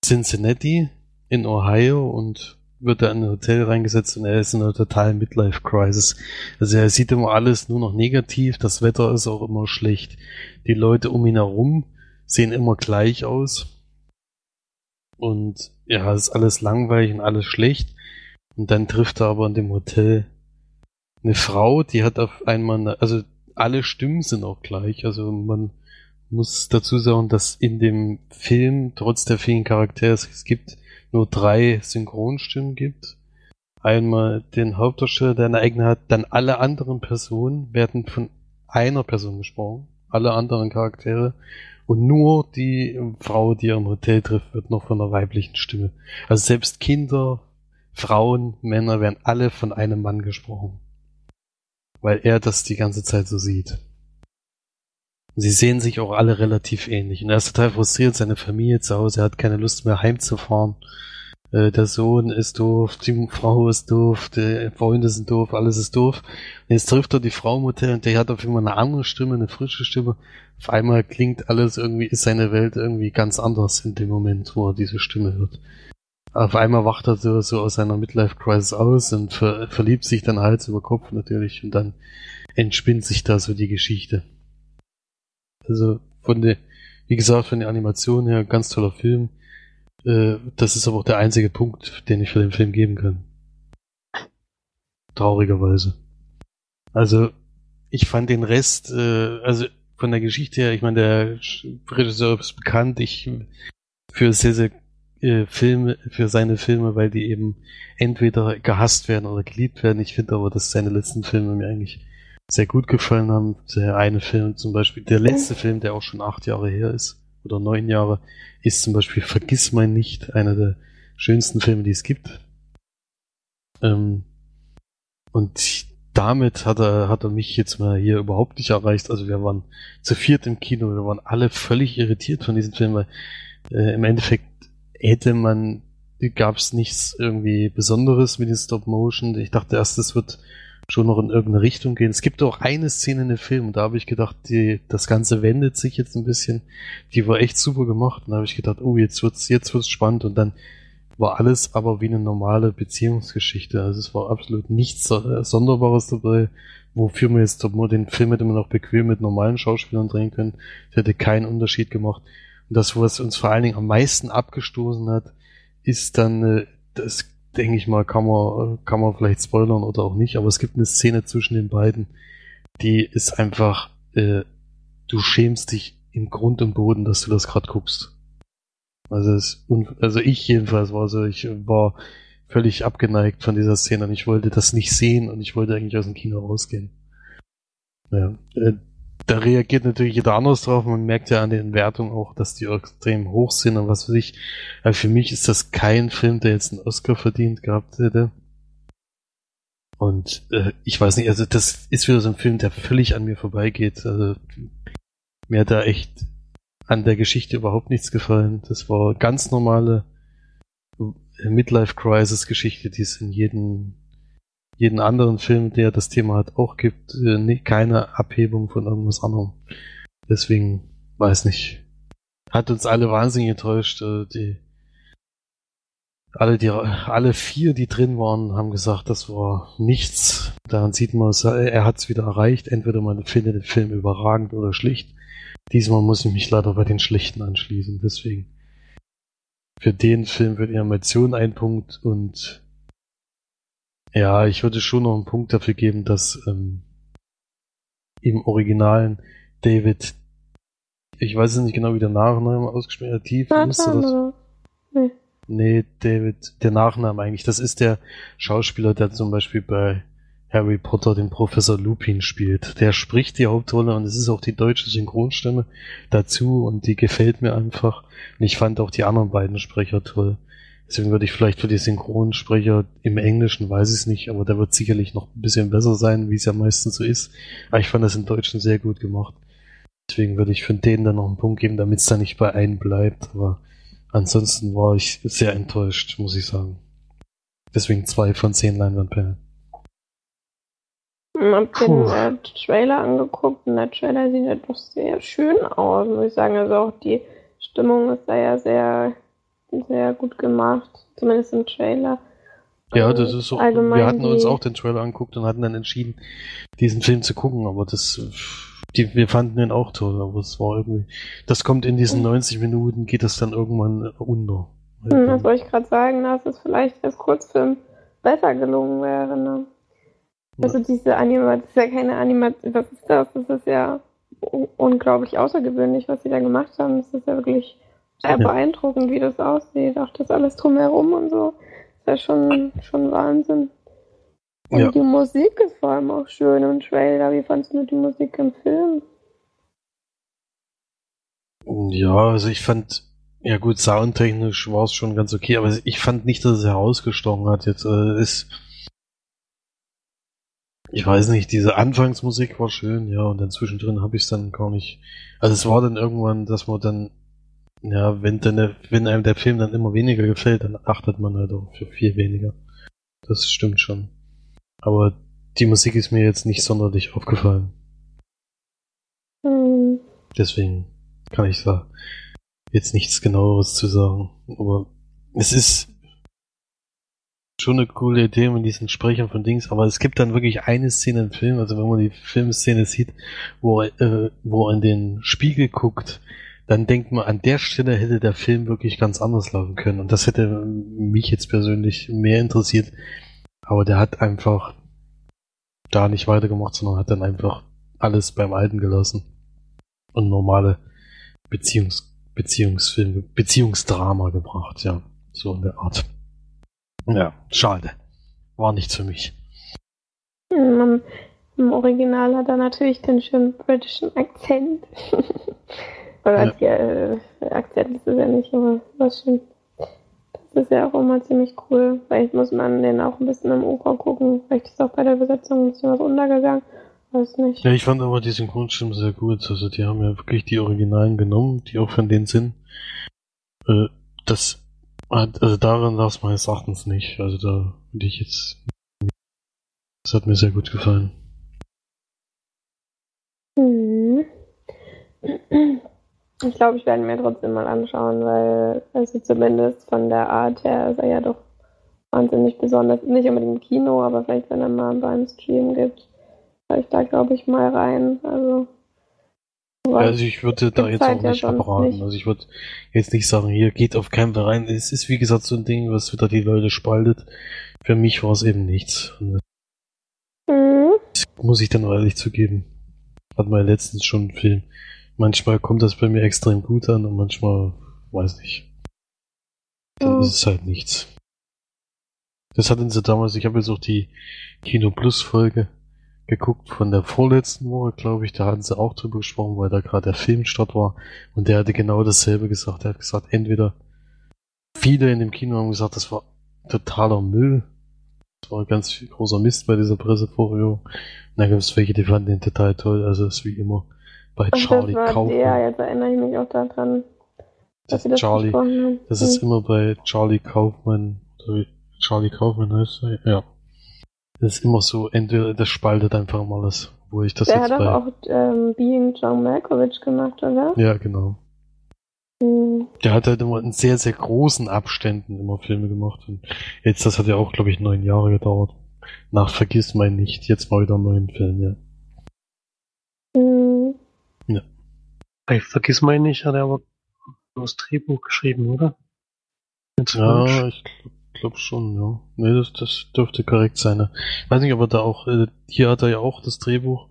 Cincinnati in Ohio und wird da in ein Hotel reingesetzt und er ist in einer totalen Midlife-Crisis. Also er sieht immer alles nur noch negativ, das Wetter ist auch immer schlecht. Die Leute um ihn herum sehen immer gleich aus. Und ja, es ist alles langweilig und alles schlecht. Und dann trifft er aber in dem Hotel eine Frau, die hat auf einmal, eine, also alle Stimmen sind auch gleich. Also man muss dazu sagen, dass in dem Film trotz der vielen Charaktere es gibt nur drei Synchronstimmen gibt. Einmal den Hauptdarsteller, der eine eigene hat, dann alle anderen Personen werden von einer Person gesprochen, alle anderen Charaktere und nur die Frau, die er im Hotel trifft, wird noch von einer weiblichen Stimme. Also selbst Kinder, Frauen, Männer werden alle von einem Mann gesprochen. Weil er das die ganze Zeit so sieht. Sie sehen sich auch alle relativ ähnlich. Und er ist total frustriert, seine Familie zu Hause, er hat keine Lust mehr heimzufahren. Äh, der Sohn ist doof, die Frau ist doof, die Freunde sind doof, alles ist doof. Und jetzt trifft er die Frau im Hotel und der hat auf einmal eine andere Stimme, eine frische Stimme. Auf einmal klingt alles irgendwie, ist seine Welt irgendwie ganz anders in dem Moment, wo er diese Stimme hört. Auf einmal wacht er so, so aus seiner Midlife-Crisis aus und ver verliebt sich dann Hals über Kopf natürlich und dann entspinnt sich da so die Geschichte. Also von der, wie gesagt, von der Animation her, ganz toller Film. Äh, das ist aber auch der einzige Punkt, den ich für den Film geben kann. Traurigerweise. Also, ich fand den Rest, äh, also von der Geschichte her, ich meine, der Regisseur ist bekannt, ich für sehr, sehr äh, Filme, für seine Filme, weil die eben entweder gehasst werden oder geliebt werden. Ich finde aber, dass seine letzten Filme mir eigentlich sehr gut gefallen haben. Der eine Film zum Beispiel, der letzte Film, der auch schon acht Jahre her ist, oder neun Jahre, ist zum Beispiel Vergiss mein nicht, einer der schönsten Filme, die es gibt. Ähm, und damit hat er, hat er mich jetzt mal hier überhaupt nicht erreicht. Also wir waren zu viert im Kino, wir waren alle völlig irritiert von diesem Film, weil äh, im Endeffekt hätte man, gab es nichts irgendwie Besonderes mit den Stop Motion. Ich dachte erst, es wird schon noch in irgendeine Richtung gehen. Es gibt auch eine Szene in dem Film, da habe ich gedacht, die, das Ganze wendet sich jetzt ein bisschen. Die war echt super gemacht. Und da habe ich gedacht, oh, jetzt wird's, jetzt wird's spannend. Und dann war alles aber wie eine normale Beziehungsgeschichte. Also es war absolut nichts Sonderbares dabei, wofür man jetzt den Film hätte man auch bequem mit normalen Schauspielern drehen können. Das hätte keinen Unterschied gemacht. Und das, was uns vor allen Dingen am meisten abgestoßen hat, ist dann äh, das denke ich mal, kann man, kann man vielleicht spoilern oder auch nicht, aber es gibt eine Szene zwischen den beiden, die ist einfach, äh, du schämst dich im Grund und Boden, dass du das gerade guckst. Also, es, also ich jedenfalls war so, ich war völlig abgeneigt von dieser Szene und ich wollte das nicht sehen und ich wollte eigentlich aus dem Kino rausgehen. Ja, äh, da reagiert natürlich jeder anders drauf. Man merkt ja an den Wertungen auch, dass die extrem hoch sind und was weiß ich. Aber für mich ist das kein Film, der jetzt einen Oscar verdient gehabt hätte. Und äh, ich weiß nicht, also das ist wieder so ein Film, der völlig an mir vorbeigeht. Also mir hat da echt an der Geschichte überhaupt nichts gefallen. Das war ganz normale Midlife-Crisis-Geschichte, die es in jedem jeden anderen Film, der das Thema hat, auch gibt, äh, keine Abhebung von irgendwas anderem. Deswegen, weiß nicht. Hat uns alle wahnsinnig enttäuscht. Äh, die, alle, die, alle vier, die drin waren, haben gesagt, das war nichts. Daran sieht man, er hat es wieder erreicht. Entweder man findet den Film überragend oder schlicht. Diesmal muss ich mich leider bei den Schlichten anschließen. Deswegen für den Film wird Animation ein Punkt und ja, ich würde schon noch einen Punkt dafür geben, dass ähm, im Originalen David, ich weiß nicht genau, wie der Nachname ausgesprochen wird, tief müsste das. Nee. nee, David, der Nachname eigentlich, das ist der Schauspieler, der zum Beispiel bei Harry Potter den Professor Lupin spielt. Der spricht die Hauptrolle und es ist auch die deutsche Synchronstimme dazu und die gefällt mir einfach. Und ich fand auch die anderen beiden Sprecher toll. Deswegen würde ich vielleicht für die Synchronsprecher im Englischen, weiß ich es nicht, aber der wird sicherlich noch ein bisschen besser sein, wie es ja meistens so ist. Aber ich fand das im Deutschen sehr gut gemacht. Deswegen würde ich von denen dann noch einen Punkt geben, damit es dann nicht bei einem bleibt. Aber ansonsten war ich sehr enttäuscht, muss ich sagen. Deswegen zwei von zehn Leinwandperlen. Ich hab den äh, Trailer angeguckt und der Trailer sieht ja doch sehr schön aus, muss ich sagen. Also auch die Stimmung ist da ja sehr, sehr gut gemacht, zumindest im Trailer. Ja, das ist so. allgemein Wir hatten uns auch den Trailer angeguckt und hatten dann entschieden, diesen Film zu gucken, aber das, die, wir fanden den auch toll, aber es war irgendwie, das kommt in diesen 90 Minuten, geht das dann irgendwann unter. Hm, das wollte ich gerade sagen, dass es vielleicht als Kurzfilm besser gelungen wäre. Ne? Also diese Animation, das ist ja keine Animation, was ist das? Das ist ja un- unglaublich außergewöhnlich, was sie da gemacht haben. Das ist ja wirklich sehr beeindruckend, wie das aussieht. Auch das alles drumherum und so. Das ist ja schon, schon Wahnsinn. Und Ja. die Musik ist vor allem auch schön im Trailer. Wie fandest du die Musik im Film? Ja, also ich fand, ja gut, soundtechnisch war es schon ganz okay, aber ich fand nicht, dass es herausgestochen hat jetzt. Äh, ist, ich weiß nicht, diese Anfangsmusik war schön, ja, und dann zwischendrin habe ich es dann gar nicht. Also es war dann irgendwann, dass man dann, ja, wenn dann wenn einem der Film dann immer weniger gefällt, dann achtet man halt auch für viel weniger. Das stimmt schon. Aber die Musik ist mir jetzt nicht sonderlich aufgefallen. Hm. Deswegen kann ich da jetzt nichts genaueres zu sagen. Aber es ist schon eine coole Idee mit diesen Sprechern von Dings, aber es gibt dann wirklich eine Szene im Film, also wenn man die Filmszene sieht, wo er, äh, wo er in den Spiegel guckt, dann denkt man, an der Stelle hätte der Film wirklich ganz anders laufen können. Und das hätte mich jetzt persönlich mehr interessiert. Aber der hat einfach da nicht weitergemacht, sondern hat dann einfach alles beim Alten gelassen. Und normale Beziehungs Beziehungsfilme, Beziehungsdrama gebracht, ja. So in der Art. Ja, schade. War nichts für mich. Im, Im Original hat er natürlich den schönen britischen Akzent. Oder Ja. die, äh, Akzent ist es ja nicht, aber was schön. Das ist ja auch immer ziemlich cool. Vielleicht muss man den auch ein bisschen im Ufer gucken. Vielleicht ist auch bei der Übersetzung ein bisschen was untergegangen. Weiß nicht. Ja, ich fand aber die Synchronstimme sehr gut. Also die haben ja wirklich die Originalen genommen, die auch von denen sind. Äh, das hat, also daran lag es meines Erachtens nicht. Also da würde ich jetzt. Das hat mir sehr gut gefallen. Mhm. Ich glaube, ich werde mir trotzdem mal anschauen, weil, also zumindest von der Art her ist er ja doch wahnsinnig besonders. Nicht unbedingt im Kino, aber vielleicht, wenn er mal beim Stream gibt, schaue ich da, glaube ich, mal rein. Also, Also ich würde da jetzt halt auch ja nicht sonst abraten. nicht. Also ich würde jetzt nicht sagen, hier geht auf keinen Fall rein. Es ist wie gesagt so ein Ding, was wieder die Leute spaltet. Für mich war es eben nichts. Mhm. das muss ich dann ehrlich zugeben. Wir ja letztens schon einen Film. Manchmal kommt das bei mir extrem gut an und manchmal weiß nicht. Dann Ja. ist es halt nichts. Das hatten sie damals, ich habe jetzt auch die Kino Plus Folge geguckt von der vorletzten Woche, glaube ich. Da hatten sie auch drüber gesprochen, weil da gerade der Filmstart war. Und der hatte genau dasselbe gesagt. Er hat gesagt, entweder viele in dem Kino haben gesagt, das war totaler Müll. Das war ganz viel großer Mist bei dieser Pressevorführung. Und dann gab es welche, die fanden den total toll. Also es ist wie immer bei Ach, Charlie Kaufmann. der, jetzt erinnere ich mich auch daran, dass Das das Charlie, das ist Mhm. immer bei Charlie Kaufmann, Charlie Kaufmann heißt er, ja. Das ist immer so, entweder das spaltet einfach mal alles, wo ich das Der jetzt hat bei. auch ähm, Being John Malkovich gemacht, oder? Ja, genau. Mhm. Der hat halt immer in sehr, sehr großen Abständen immer Filme gemacht. Und jetzt, das hat ja auch, glaube ich, neun Jahre gedauert. Nach Vergiss mein nicht, jetzt mal wieder einen neuen Film, ja. Mhm. Bei Vergiss mal nicht, hat er aber nur das Drehbuch geschrieben, oder? Jetzt falsch. Ja, ich glaube glaub schon, ja. Nee, das, das dürfte korrekt sein. Ne? Ich weiß nicht, aber da auch, äh, hier hat er ja auch das Drehbuch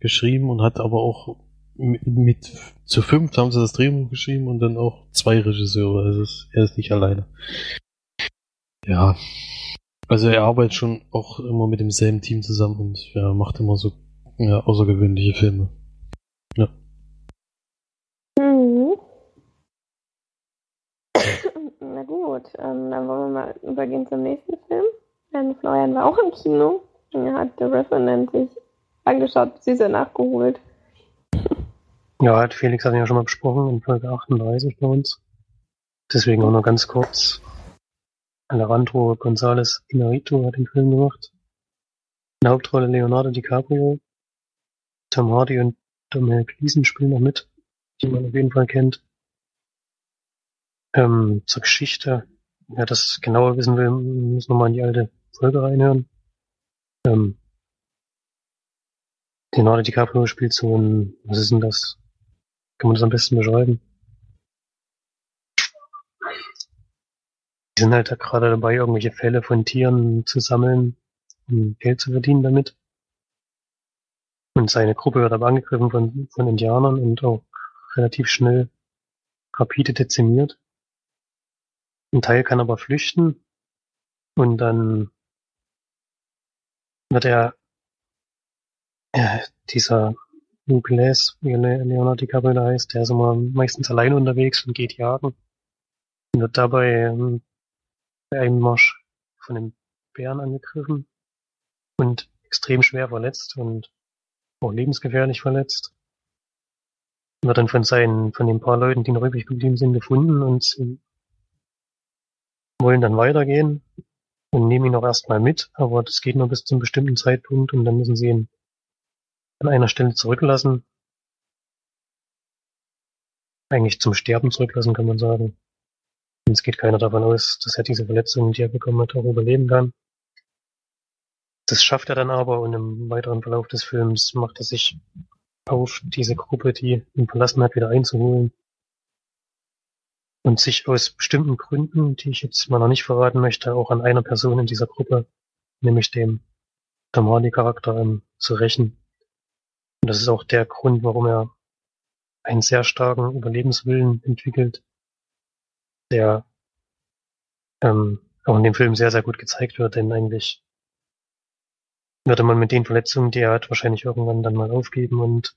geschrieben und hat aber auch mit, mit zu fünf haben sie das Drehbuch geschrieben und dann auch zwei Regisseure. Also es, er ist nicht alleine. Ja. Also er arbeitet schon auch immer mit demselben Team zusammen und ja, macht immer so ja, außergewöhnliche Filme. Ja. Mhm. Na gut, ähm, dann wollen wir mal übergehen zum nächsten Film. Denn Florian war auch im Kino. Er hat The Revenant sich angeschaut, ja nachgeholt. Ja, hat Felix hat ihn ja schon mal besprochen in Folge 38 bei uns. Deswegen auch noch ganz kurz. Alejandro González Inarito hat den Film gemacht. In der Hauptrolle Leonardo DiCaprio. Tom Hardy und Domhnall Gleeson spielen noch mit, die man auf jeden Fall kennt. Ähm, zur Geschichte. Wer das genauer wissen will, muss nochmal in die alte Folge reinhören. Ähm, Leonardo DiCaprio spielt so ein, was ist denn das? Kann man das am besten beschreiben? Die sind halt gerade dabei, irgendwelche Fälle von Tieren zu sammeln, um Geld zu verdienen damit. Und seine Gruppe wird aber angegriffen von, von Indianern und auch relativ schnell rapide dezimiert. Ein Teil kann aber flüchten und dann wird er ja, dieser Luke wie Leonardo DiCaprio da heißt, der ist immer meistens allein unterwegs und geht jagen. Und wird dabei ähm, bei einem Marsch von den Bären angegriffen und extrem schwer verletzt und auch lebensgefährlich verletzt. Wird dann von seinen, von den paar Leuten, die noch übrig geblieben sind, gefunden und wollen dann weitergehen und nehmen ihn auch erstmal mit, aber das geht nur bis zum bestimmten Zeitpunkt und dann müssen sie ihn an einer Stelle zurücklassen. Eigentlich zum Sterben zurücklassen, kann man sagen. Und es geht keiner davon aus, dass er diese Verletzungen, die er bekommen hat, auch überleben kann. Das schafft er dann aber und im weiteren Verlauf des Films macht er sich auf, diese Gruppe, die ihn verlassen hat, wieder einzuholen. Und sich aus bestimmten Gründen, die ich jetzt mal noch nicht verraten möchte, auch an einer Person in dieser Gruppe, nämlich dem Tamani-Charakter, ähm, zu rächen. Und das ist auch der Grund, warum er einen sehr starken Überlebenswillen entwickelt, der ähm, auch in dem Film sehr, sehr gut gezeigt wird, denn eigentlich würde man mit den Verletzungen, die er hat, wahrscheinlich irgendwann dann mal aufgeben und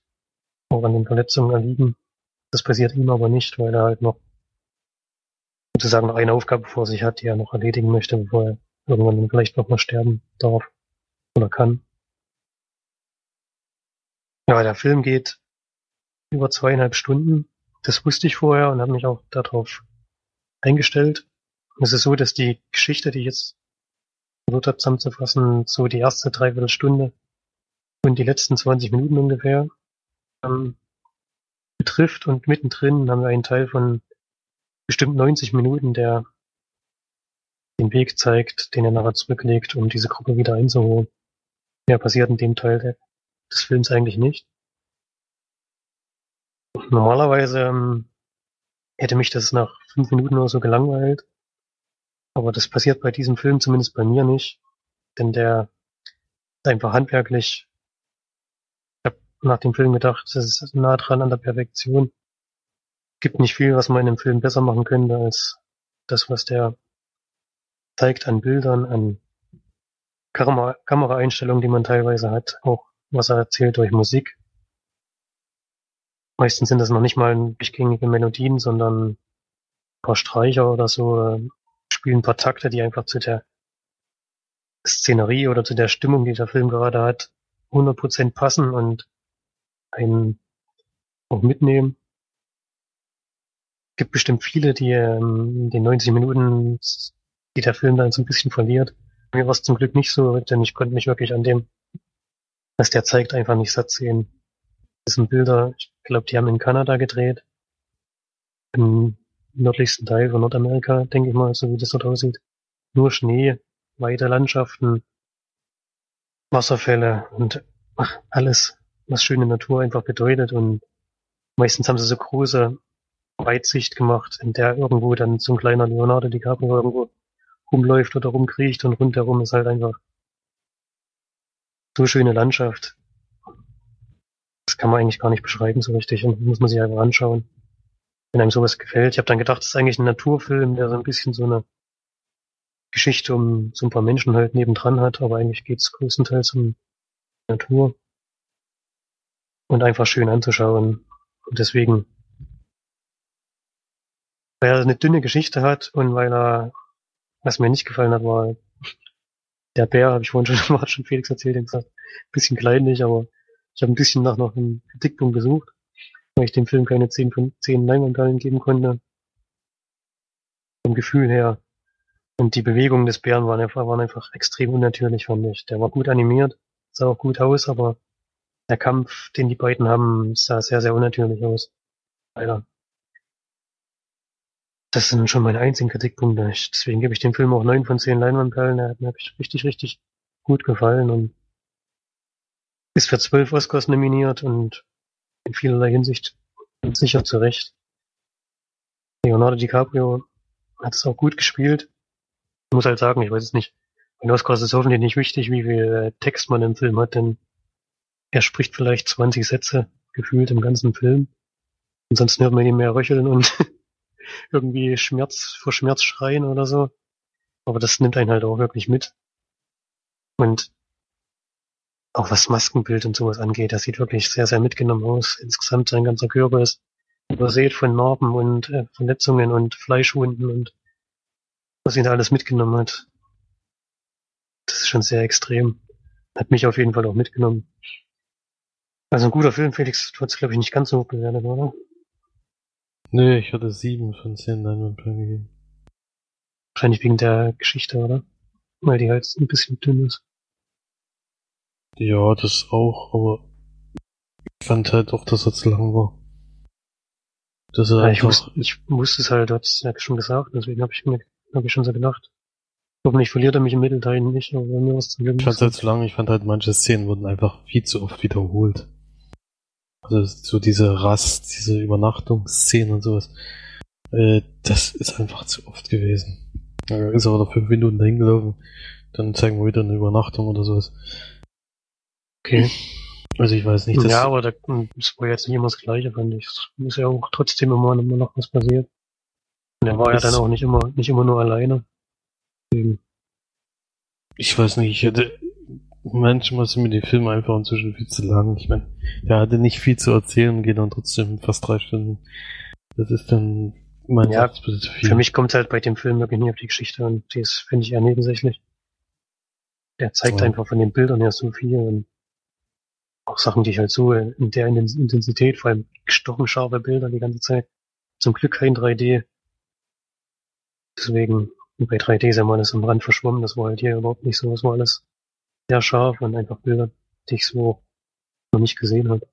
auch an den Verletzungen erliegen. Das passiert ihm aber nicht, weil er halt noch sozusagen noch eine Aufgabe vor sich hat, die er noch erledigen möchte, bevor er irgendwann vielleicht noch mal sterben darf oder kann. Ja, der Film geht über zweieinhalb Stunden. Das wusste ich vorher und habe mich auch darauf eingestellt. Es ist so, dass die Geschichte, die ich jetzt versucht habe zusammenzufassen, so die erste Dreiviertelstunde und die letzten 20 Minuten ungefähr ähm, betrifft und mittendrin haben wir einen Teil von bestimmt 90 Minuten, der den Weg zeigt, den er nachher zurücklegt, um diese Gruppe wieder einzuholen. Mehr passiert in dem Teil des Films eigentlich nicht. Normalerweise ähm, hätte mich das nach fünf Minuten oder so gelangweilt. Aber das passiert bei diesem Film zumindest bei mir nicht. Denn der ist einfach handwerklich. Ich habe nach dem Film gedacht, das ist nah dran an der Perfektion. Gibt nicht viel, was man in dem Film besser machen könnte, als das, was der zeigt an Bildern, an Kamera Kameraeinstellungen, die man teilweise hat, auch was er erzählt durch Musik. Meistens sind das noch nicht mal durchgängige Melodien, sondern ein paar Streicher oder so, äh, spielen ein paar Takte, die einfach zu der Szenerie oder zu der Stimmung, die der Film gerade hat, 100% passen und einen auch mitnehmen. Gibt bestimmt viele, die ähm, den 90 Minuten, die der Film dann so ein bisschen verliert. Mir war es zum Glück nicht so, denn ich konnte mich wirklich an dem was der zeigt, einfach nicht satt sehen. Das sind Bilder, ich glaube, die haben in Kanada gedreht. Im nördlichsten Teil von Nordamerika, denke ich mal, so wie das dort aussieht. Nur Schnee, weite Landschaften, Wasserfälle und ach, alles, was schöne Natur einfach bedeutet. Und meistens haben sie so große Weitsicht gemacht, in der irgendwo dann so ein kleiner Leonardo DiCaprio irgendwo rumläuft oder rumkriecht und rundherum ist halt einfach so schöne Landschaft. Das kann man eigentlich gar nicht beschreiben so richtig und muss man sich einfach anschauen. Wenn einem sowas gefällt. Ich habe dann gedacht, das ist eigentlich ein Naturfilm, der so ein bisschen so eine Geschichte um so ein paar Menschen halt nebendran hat, aber eigentlich geht es größtenteils um Natur und einfach schön anzuschauen. Und deswegen, weil er eine dünne Geschichte hat und weil er, was mir nicht gefallen hat, war der Bär, habe ich vorhin schon, schon Felix erzählt, den gesagt, ein bisschen kleinlich, aber ich habe ein bisschen nach noch einem Kritikpunkt gesucht. weil ich dem Film keine 10 von 10 Leinwandperlen geben konnte. Vom Gefühl her. Und die Bewegungen des Bären waren einfach, waren einfach extrem unnatürlich, fand ich. Der war gut animiert, sah auch gut aus, aber der Kampf, den die beiden haben, sah sehr, sehr unnatürlich aus. Leider. Das sind schon meine einzigen Kritikpunkte. Ich, deswegen gebe ich dem Film auch 9 von 10 Leinwandperlen. Der hat mir richtig, richtig gut gefallen und ist für zwölf Oscars nominiert und in vielerlei Hinsicht sicher zurecht. Leonardo DiCaprio hat es auch gut gespielt. Ich muss halt sagen, ich weiß es nicht. Bei Oscars ist hoffentlich nicht wichtig, wie viel Text man im Film hat, denn er spricht vielleicht 20 Sätze gefühlt im ganzen Film. Ansonsten hört man ihn mehr röcheln und irgendwie Schmerz vor Schmerz schreien oder so. Aber das nimmt einen halt auch wirklich mit. Und auch was Maskenbild und sowas angeht, das sieht wirklich sehr, sehr mitgenommen aus. Insgesamt sein ganzer Körper ist übersät von Narben und äh, Verletzungen und Fleischwunden und was ihn da alles mitgenommen hat. Das ist schon sehr extrem. Hat mich auf jeden Fall auch mitgenommen. Also ein guter Film, Felix, du hast glaube ich nicht ganz so hoch bewertet, oder? Nö, ich hatte sieben von zehn Leinwandperlen gegeben. Wahrscheinlich wegen der Geschichte, oder? Weil die halt ein bisschen dünn ist. Ja, das auch, aber ich fand halt auch, dass er zu lang war. Dass er ja, ich, wusste, ich wusste es halt, du hast ja schon gesagt, deswegen habe ich mir hab ich schon so gedacht. Hoffentlich verliert er mich im Mittelteil nicht, aber mir was zu Ich fand halt zu lang, ich fand halt manche Szenen wurden einfach viel zu oft wiederholt. Also so diese Rast, diese Übernachtungsszenen und sowas. Äh, das ist einfach zu oft gewesen. Da ist aber noch fünf Minuten dahin gelaufen, dann zeigen wir wieder eine Übernachtung oder sowas. Okay. Also ich weiß nicht. ja, aber da, das war jetzt nicht immer das Gleiche, fand ich. Es ist ja auch trotzdem immer, immer noch was passiert. Und er war ja dann auch nicht immer, nicht immer nur alleine. Ich weiß nicht, ich hätte, manchmal sind mir die Filme einfach inzwischen viel zu lang. Ich meine, der hatte nicht viel zu erzählen und geht dann trotzdem fast drei Stunden. Das ist dann, mein ja, Satz, zu viel. Für mich kommt es halt bei dem Film wirklich nie auf die Geschichte an. Das finde ich eher nebensächlich. Der zeigt oh. einfach von den Bildern her so viel und auch Sachen, die ich halt so in der Intensität, vor allem gestochen scharfe Bilder die ganze Zeit. Zum Glück kein 3D. Deswegen, bei 3D ist ja mal alles am Rand verschwommen, das war halt hier überhaupt nicht so, das war alles sehr scharf und einfach Bilder, die ich so noch nicht gesehen habe.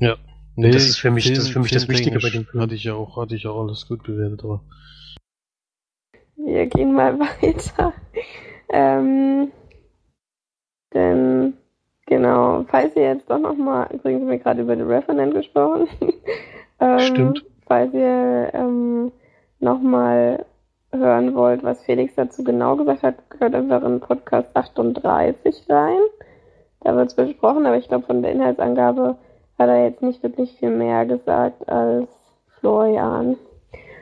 Ja. Nee, das ist für mich, Film, das ist für mich das Wichtige bei dem Film. Hatte ich ja auch, hatte ich ja auch alles gut bewertet, aber. Wir gehen mal weiter. Ähm, denn Genau, falls ihr jetzt doch nochmal, übrigens haben wir gerade über The Revenant gesprochen. ähm, Stimmt. Falls ihr ähm, nochmal hören wollt, was Felix dazu genau gesagt hat, gehört einfach in Podcast 38 rein. Da wird es besprochen, aber ich glaube, von der Inhaltsangabe hat er jetzt nicht wirklich viel mehr gesagt als Florian.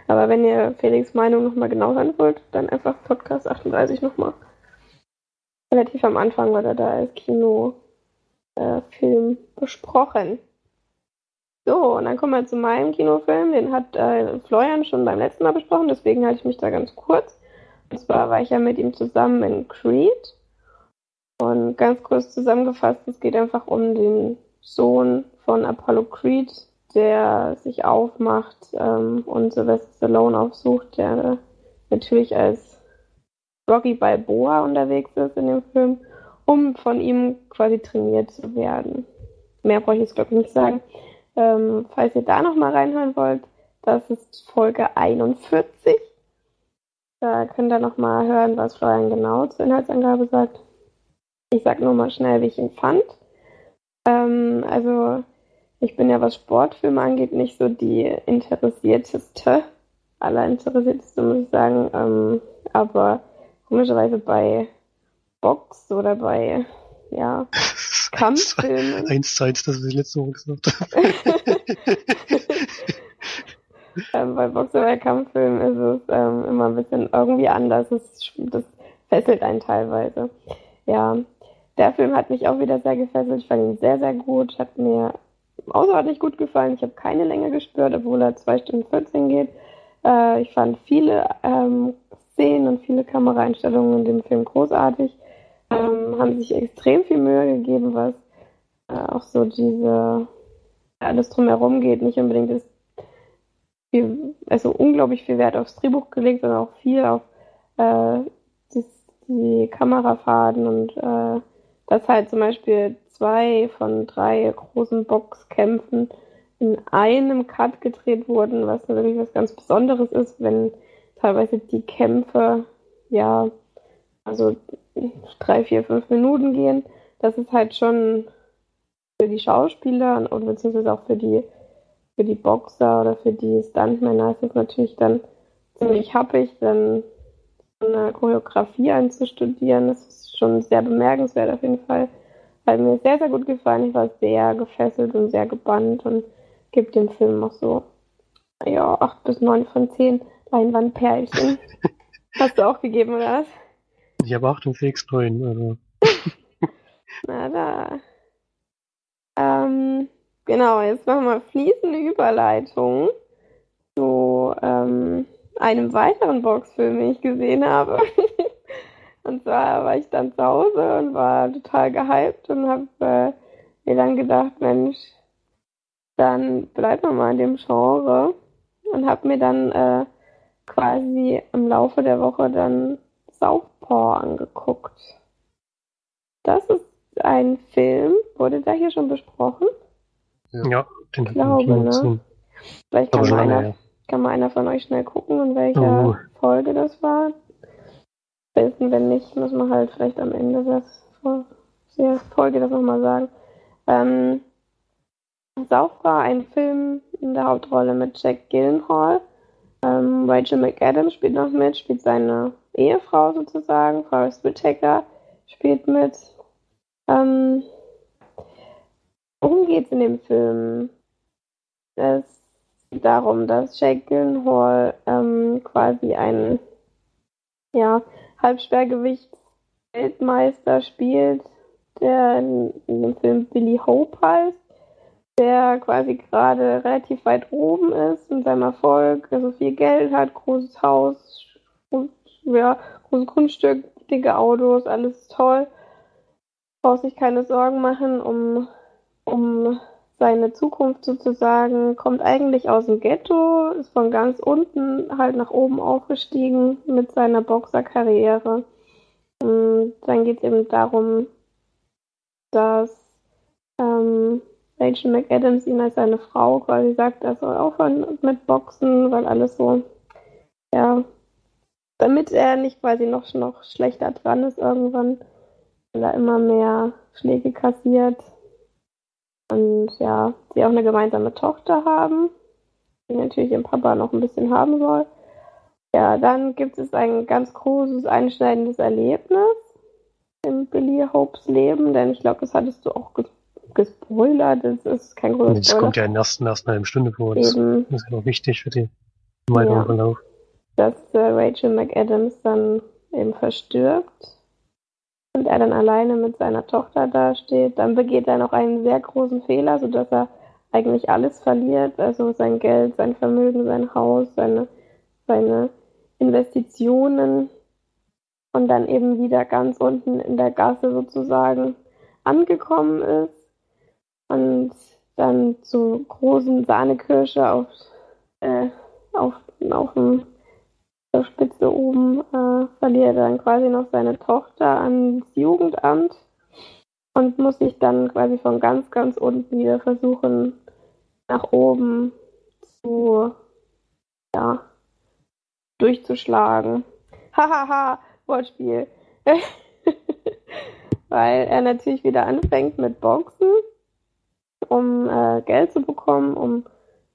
Aber wenn ihr Felix Meinung nochmal genau hören wollt, dann einfach Podcast 38 nochmal. Relativ am Anfang, weil er da als Kino äh, besprochen. So, und dann kommen wir zu meinem Kinofilm. Den hat äh, Florian schon beim letzten Mal besprochen, deswegen halte ich mich da ganz kurz. Und zwar war ich ja mit ihm zusammen in Creed. Und ganz kurz zusammengefasst, es geht einfach um den Sohn von Apollo Creed, der sich aufmacht ähm, und Sylvester Stallone aufsucht, der natürlich als Rocky Balboa unterwegs ist in dem Film um von ihm quasi trainiert zu werden. Mehr brauche ich jetzt, glaube ich, nicht sagen. Ähm, falls ihr da nochmal reinhören wollt, das ist Folge 41. Da könnt ihr nochmal hören, was Florian genau zur Inhaltsangabe sagt. Ich sag nur mal schnell, wie ich ihn fand. Ähm, also, ich bin ja, was Sportfilme angeht, nicht so die interessierteste, aller interessierteste, muss ich sagen. Ähm, aber komischerweise bei Box oder bei ja, Kampffilmen. Eins zu eins, das was ich letzte Woche gesagt habe. ähm, bei Box oder bei Kampffilmen ist es ähm, immer ein bisschen irgendwie anders. Das, das fesselt einen teilweise. Ja, der Film hat mich auch wieder sehr gefesselt. Ich fand ihn sehr, sehr gut. Hat mir außerordentlich gut gefallen. Ich habe keine Länge gespürt, obwohl er 2 Stunden 14 geht. Äh, ich fand viele ähm, Szenen und viele Kameraeinstellungen in dem Film großartig ähm, haben sich extrem viel Mühe gegeben, was äh, auch so diese alles drumherum geht, nicht unbedingt ist viel, also unglaublich viel Wert aufs Drehbuch gelegt, sondern auch viel auf äh, die, die Kamerafahrten und äh, dass halt zum Beispiel zwei von drei großen Boxkämpfen in einem Cut gedreht wurden, was wirklich was ganz Besonderes ist, wenn teilweise die Kämpfe ja also drei, vier, fünf Minuten gehen. Das ist halt schon für die Schauspieler und beziehungsweise auch für die für die Boxer oder für die Stuntmänner ist es natürlich dann ziemlich happig, dann eine Choreografie einzustudieren. Das ist schon sehr bemerkenswert auf jeden Fall. Hat mir sehr, sehr gut gefallen. Ich war sehr gefesselt und sehr gebannt und gebe dem Film noch so, ja, 8 bis 9 von 10 Leinwandperlchen. Hast du auch gegeben, oder was? Ich habe 8 und 6, 9, also. Na da. Ähm, genau, jetzt machen wir fließende Überleitung zu ähm, einem weiteren Boxfilm, den ich gesehen habe. und zwar war ich dann zu Hause und war total gehypt und habe äh, mir dann gedacht, Mensch, dann bleibt man mal in dem Genre und habe mir dann äh, quasi im Laufe der Woche dann Southpaw angeguckt. Das ist ein Film, wurde da hier schon besprochen? Ja, den ich glaube, ne? Vielleicht kann, mal einer, ja. kann mal einer von euch schnell gucken, in welcher oh. Folge das war. Wissen, wenn nicht, muss man halt vielleicht am Ende das, der Folge das nochmal sagen. Ähm, Saufra, ein Film in der Hauptrolle mit Jack Gyllenhaal. Ähm, Rachel McAdams spielt noch mit, spielt seine Ehefrau sozusagen. Forrest Whitaker spielt mit. Ähm, worum geht's in dem Film? Es geht darum, dass Jack Gyllenhaal ähm, quasi ein ja, Halbschwergewichtsweltmeister spielt, der in, in dem Film Billy Hope heißt der quasi gerade relativ weit oben ist in seinem Erfolg, also viel Geld hat, großes Haus, ja, großes Grundstück, dicke Autos, alles toll. Braucht sich keine Sorgen machen um, um seine Zukunft sozusagen, kommt eigentlich aus dem Ghetto, ist von ganz unten halt nach oben aufgestiegen mit seiner Boxerkarriere. Und dann geht es eben darum, dass ähm, Rachel McAdams ihn als seine Frau quasi sagt, er soll aufhören mit Boxen, weil alles so, ja, damit er nicht quasi noch, noch schlechter dran ist irgendwann, weil er immer mehr Schläge kassiert. Und ja, sie auch eine gemeinsame Tochter haben, die natürlich ihren Papa noch ein bisschen haben soll. Ja, dann gibt es ein ganz großes, einschneidendes Erlebnis in Billy Hopes Leben, denn ich glaube, das hattest du auch gespoilert, das ist kein großer Das kommt ja in der ersten, ersten halben Stunde vor. Das Eben. ist ja auch wichtig für den weiteren ja. Verlauf. Dass äh, Rachel McAdams dann eben verstirbt und er dann alleine mit seiner Tochter dasteht. Dann begeht er noch einen sehr großen Fehler, sodass er eigentlich alles verliert, also sein Geld, sein Vermögen, sein Haus, seine, seine Investitionen und dann eben wieder ganz unten in der Gasse sozusagen angekommen ist und dann zu großen Sahnekirsche auf, äh, auf, auf dem der Spitze oben äh, verliert er dann quasi noch seine Tochter ans Jugendamt und muss sich dann quasi von ganz, ganz unten wieder versuchen, nach oben zu, ja, durchzuschlagen. Hahaha, Wortspiel. Weil er natürlich wieder anfängt mit Boxen um äh, Geld zu bekommen, um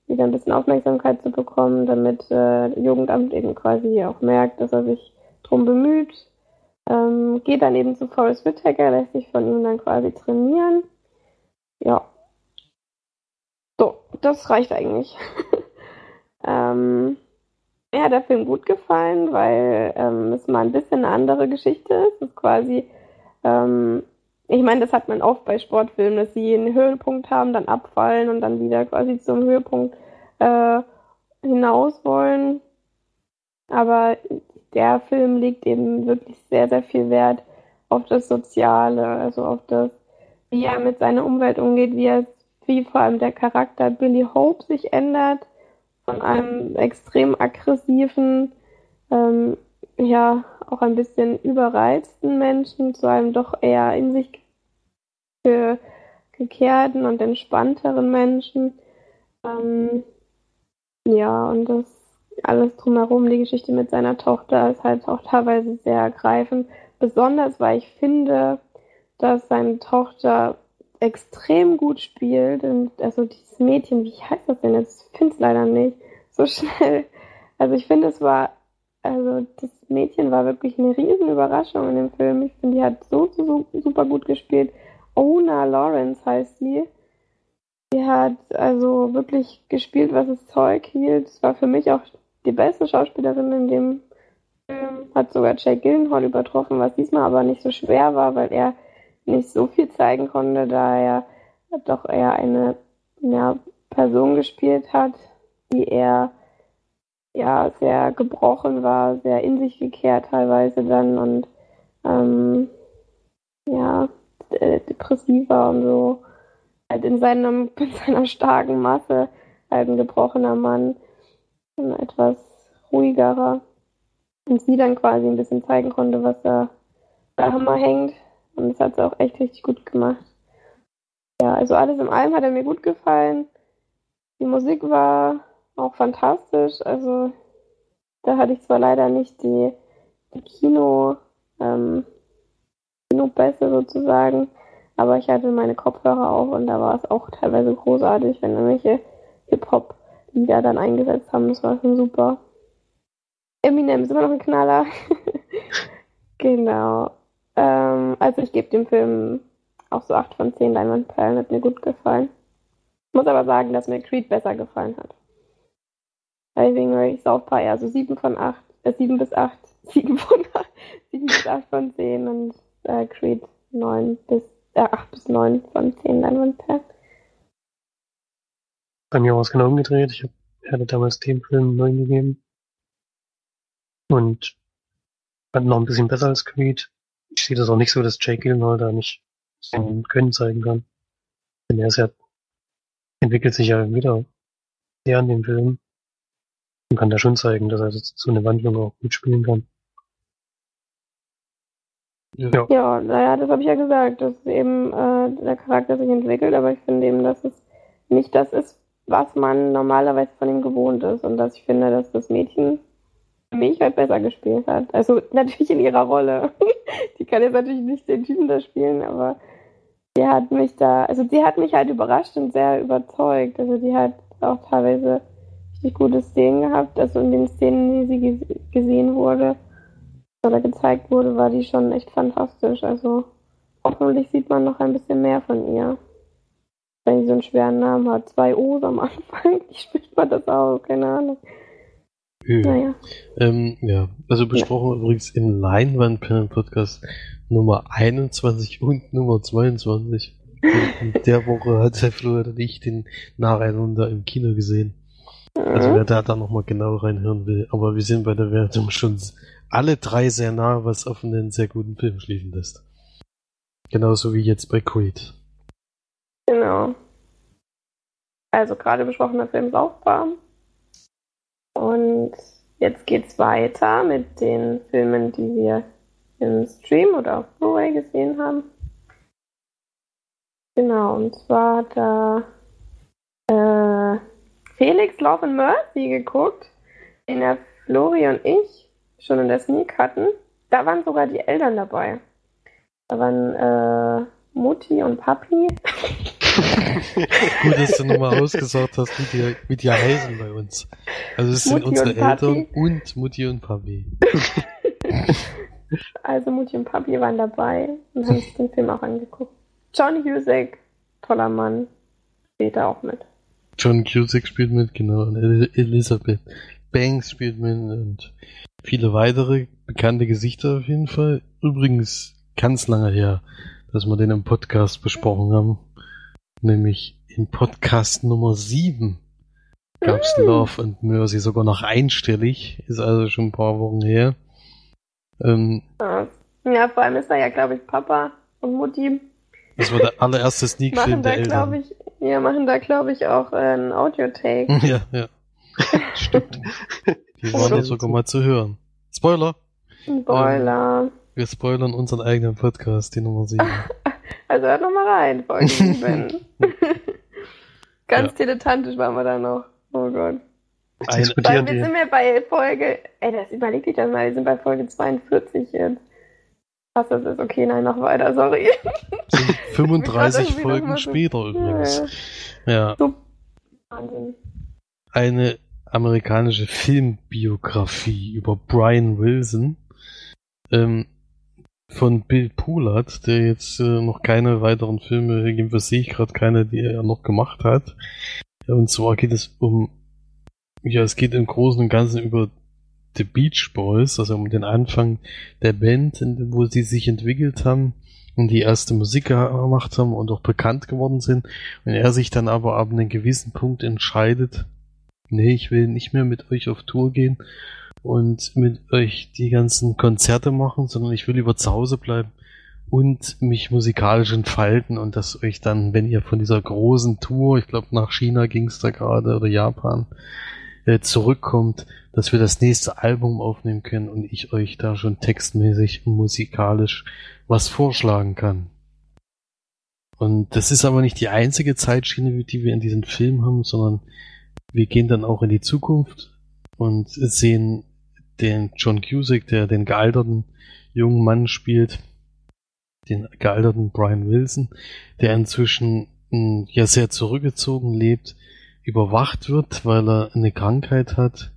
wieder ein bisschen Aufmerksamkeit zu bekommen, damit äh, Jugendamt eben quasi auch merkt, dass er sich drum bemüht. Ähm, geht dann eben zu Forrest Whitaker, lässt sich von ihm dann quasi trainieren. Ja. So, das reicht eigentlich. ähm, mir hat der Film gut gefallen, weil ähm, es mal ein bisschen eine andere Geschichte ist. Es ist quasi ähm, ich meine, das hat man oft bei Sportfilmen, dass sie einen Höhepunkt haben, dann abfallen und dann wieder quasi zum Höhepunkt äh, hinaus wollen. Aber der Film legt eben wirklich sehr, sehr viel Wert auf das Soziale, also auf das, wie er mit seiner Umwelt umgeht, wie er wie vor allem der Charakter Billy Hope sich ändert von einem extrem aggressiven, ähm, ja, auch ein bisschen überreizten Menschen zu einem doch eher in sich ge gekehrten und entspannteren Menschen. Ähm, ja, und das alles drumherum, die Geschichte mit seiner Tochter ist halt auch teilweise sehr ergreifend. Besonders, weil ich finde, dass seine Tochter extrem gut spielt und also dieses Mädchen, wie heißt das denn jetzt? Ich finde es leider nicht so schnell. Also ich finde, es war, also das Mädchen war wirklich eine riesen Überraschung in dem Film. Ich finde, die hat so, so super gut gespielt. Ona Lawrence heißt sie. Die hat also wirklich gespielt, was das Zeug hielt. Es war für mich auch die beste Schauspielerin in dem Film. Hat sogar Jake Gyllenhaal übertroffen, was diesmal aber nicht so schwer war, weil er nicht so viel zeigen konnte, da er doch eher eine ja, Person gespielt hat, die eher ja sehr gebrochen war, sehr in sich gekehrt teilweise dann und ähm, ja depressiver und so halt in seinem in seiner starken Masse halt ein gebrochener Mann, ein etwas ruhigerer und sie dann quasi ein bisschen zeigen konnte, was da da Hammer hängt und das hat sie auch echt richtig gut gemacht. Ja, also alles in allem hat er mir gut gefallen. Die Musik war auch fantastisch. Also da hatte ich zwar leider nicht die, die Kino, ähm, Kinobässe sozusagen, aber ich hatte meine Kopfhörer auch und da war es auch teilweise großartig, wenn irgendwelche Hip-Hop-Lieder dann eingesetzt haben. Das war schon super. Eminem ist immer noch ein Knaller. genau. Ähm, also ich gebe dem Film auch so 8 von 10 Leinwandperlen, hat mir gut gefallen. Muss aber sagen, dass mir Creed besser gefallen hat. Höre ich South Park eher so 7 von 8, äh, 7 bis 8, 7 von 8, 7 bis 8 von 10 und äh, Creed 9 bis, äh, 8 bis 9 von 10 Leinwandperlen. Bei mir war es genau umgedreht. Ich hatte damals dem Film 9 gegeben. Und fand noch ein bisschen besser als Creed ich sehe das auch nicht so, dass Jake Gyllenhaal da nicht sein Können zeigen kann. Denn er ist ja, entwickelt sich ja wieder sehr an dem Film und kann da schon zeigen, dass er so eine Wandlung auch gut spielen kann. Ja, ja naja, das habe ich ja gesagt, dass eben äh, der Charakter sich entwickelt, aber ich finde eben, dass es nicht das ist, was man normalerweise von ihm gewohnt ist und dass ich finde, dass das Mädchen mich halt besser gespielt hat. Also natürlich in ihrer Rolle. die kann jetzt natürlich nicht den Typen da spielen, aber die hat mich da, also die hat mich halt überrascht und sehr überzeugt. Also die hat auch teilweise richtig gute Szenen gehabt. Also in den Szenen, die sie gesehen wurde oder gezeigt wurde, war die schon echt fantastisch. Also hoffentlich sieht man noch ein bisschen mehr von ihr. Wenn sie so einen schweren Namen hat, zwei O's am Anfang, wie spricht man das auch? Keine Ahnung. Ja. Naja. Ähm, ja, also besprochen ja. übrigens im Leinwandperlen-Podcast Nummer 21 und Nummer 22. In der Woche hat der Florian und ich den nacheinander im Kino gesehen. Also wer da dann nochmal genau reinhören will. Aber wir sind bei der Wertung schon alle drei sehr nah, was auf einen sehr guten Film schließen lässt. Genauso wie jetzt bei Creed. Genau. Also gerade besprochener Film Laufbahn. Und jetzt geht's weiter mit den Filmen, die wir im Stream oder auf Blu-ray gesehen haben. Genau, und zwar da äh, Felix Love and Mercy geguckt, den der Flori und ich schon in der Sneak hatten. Da waren sogar die Eltern dabei. Da waren äh, Mutti und Papi. Gut, dass du nochmal ausgesagt hast, wie die, wie die heißen bei uns. Also es sind unsere und Eltern und Mutti und Papi. also Mutti und Papi waren dabei und haben sich den Film auch angeguckt. John Cusack, toller Mann, spielt da auch mit. John Cusack spielt mit, genau. Und Elizabeth Banks spielt mit und viele weitere bekannte Gesichter auf jeden Fall. Übrigens ganz lange her, dass wir den im Podcast besprochen haben. Nämlich in Podcast Nummer 7 gab's mm. Love and Mercy, sogar noch einstellig, ist also schon ein paar Wochen her. Ähm, ja, vor allem ist da ja, glaube ich, Papa und Mutti. Das war der allererste Sneak-Film der Eltern. Ich, Wir machen da, glaube ich, auch äh, einen Audio-Take. Ja, ja. Stimmt. Die waren da sogar mal zu hören. Spoiler! Spoiler. Wir spoilern unseren eigenen Podcast, die Nummer 7. Also hört noch mal rein, Folge 7. Ganz Ja. dilettantisch waren wir da noch. Oh Gott. Diskutieren Weil wir sind wir bei Folge, ey, das überleg ich das mal, wir sind bei Folge 42 jetzt. Was das ist, okay, nein, noch weiter, sorry. Sind 35 irgendwie noch Folgen so- später übrigens. Ja, Wahnsinn. eine amerikanische Filmbiografie über Brian Wilson ähm, von Bill Poulard, der jetzt äh, noch keine weiteren Filme, jedenfalls sehe ich gerade keine, die er noch gemacht hat. Und zwar geht es um, ja, es geht im Großen und Ganzen über The Beach Boys, also um den Anfang der Band, wo sie sich entwickelt haben und die erste Musik gemacht haben und auch bekannt geworden sind. Und er sich dann aber ab einem gewissen Punkt entscheidet, nee, ich will nicht mehr mit euch auf Tour gehen und mit euch die ganzen Konzerte machen, sondern ich will lieber zu Hause bleiben und mich musikalisch entfalten und dass euch dann, wenn ihr von dieser großen Tour, ich glaube nach China ging es da gerade oder Japan, äh, zurückkommt, dass wir das nächste Album aufnehmen können und ich euch da schon textmäßig musikalisch was vorschlagen kann. Und das ist aber nicht die einzige Zeitschiene, die wir in diesem Film haben, sondern wir gehen dann auch in die Zukunft und sehen den John Cusack, der den gealterten jungen Mann spielt, den gealterten Brian Wilson, der inzwischen mh, ja sehr zurückgezogen lebt, überwacht wird, weil er eine Krankheit hat,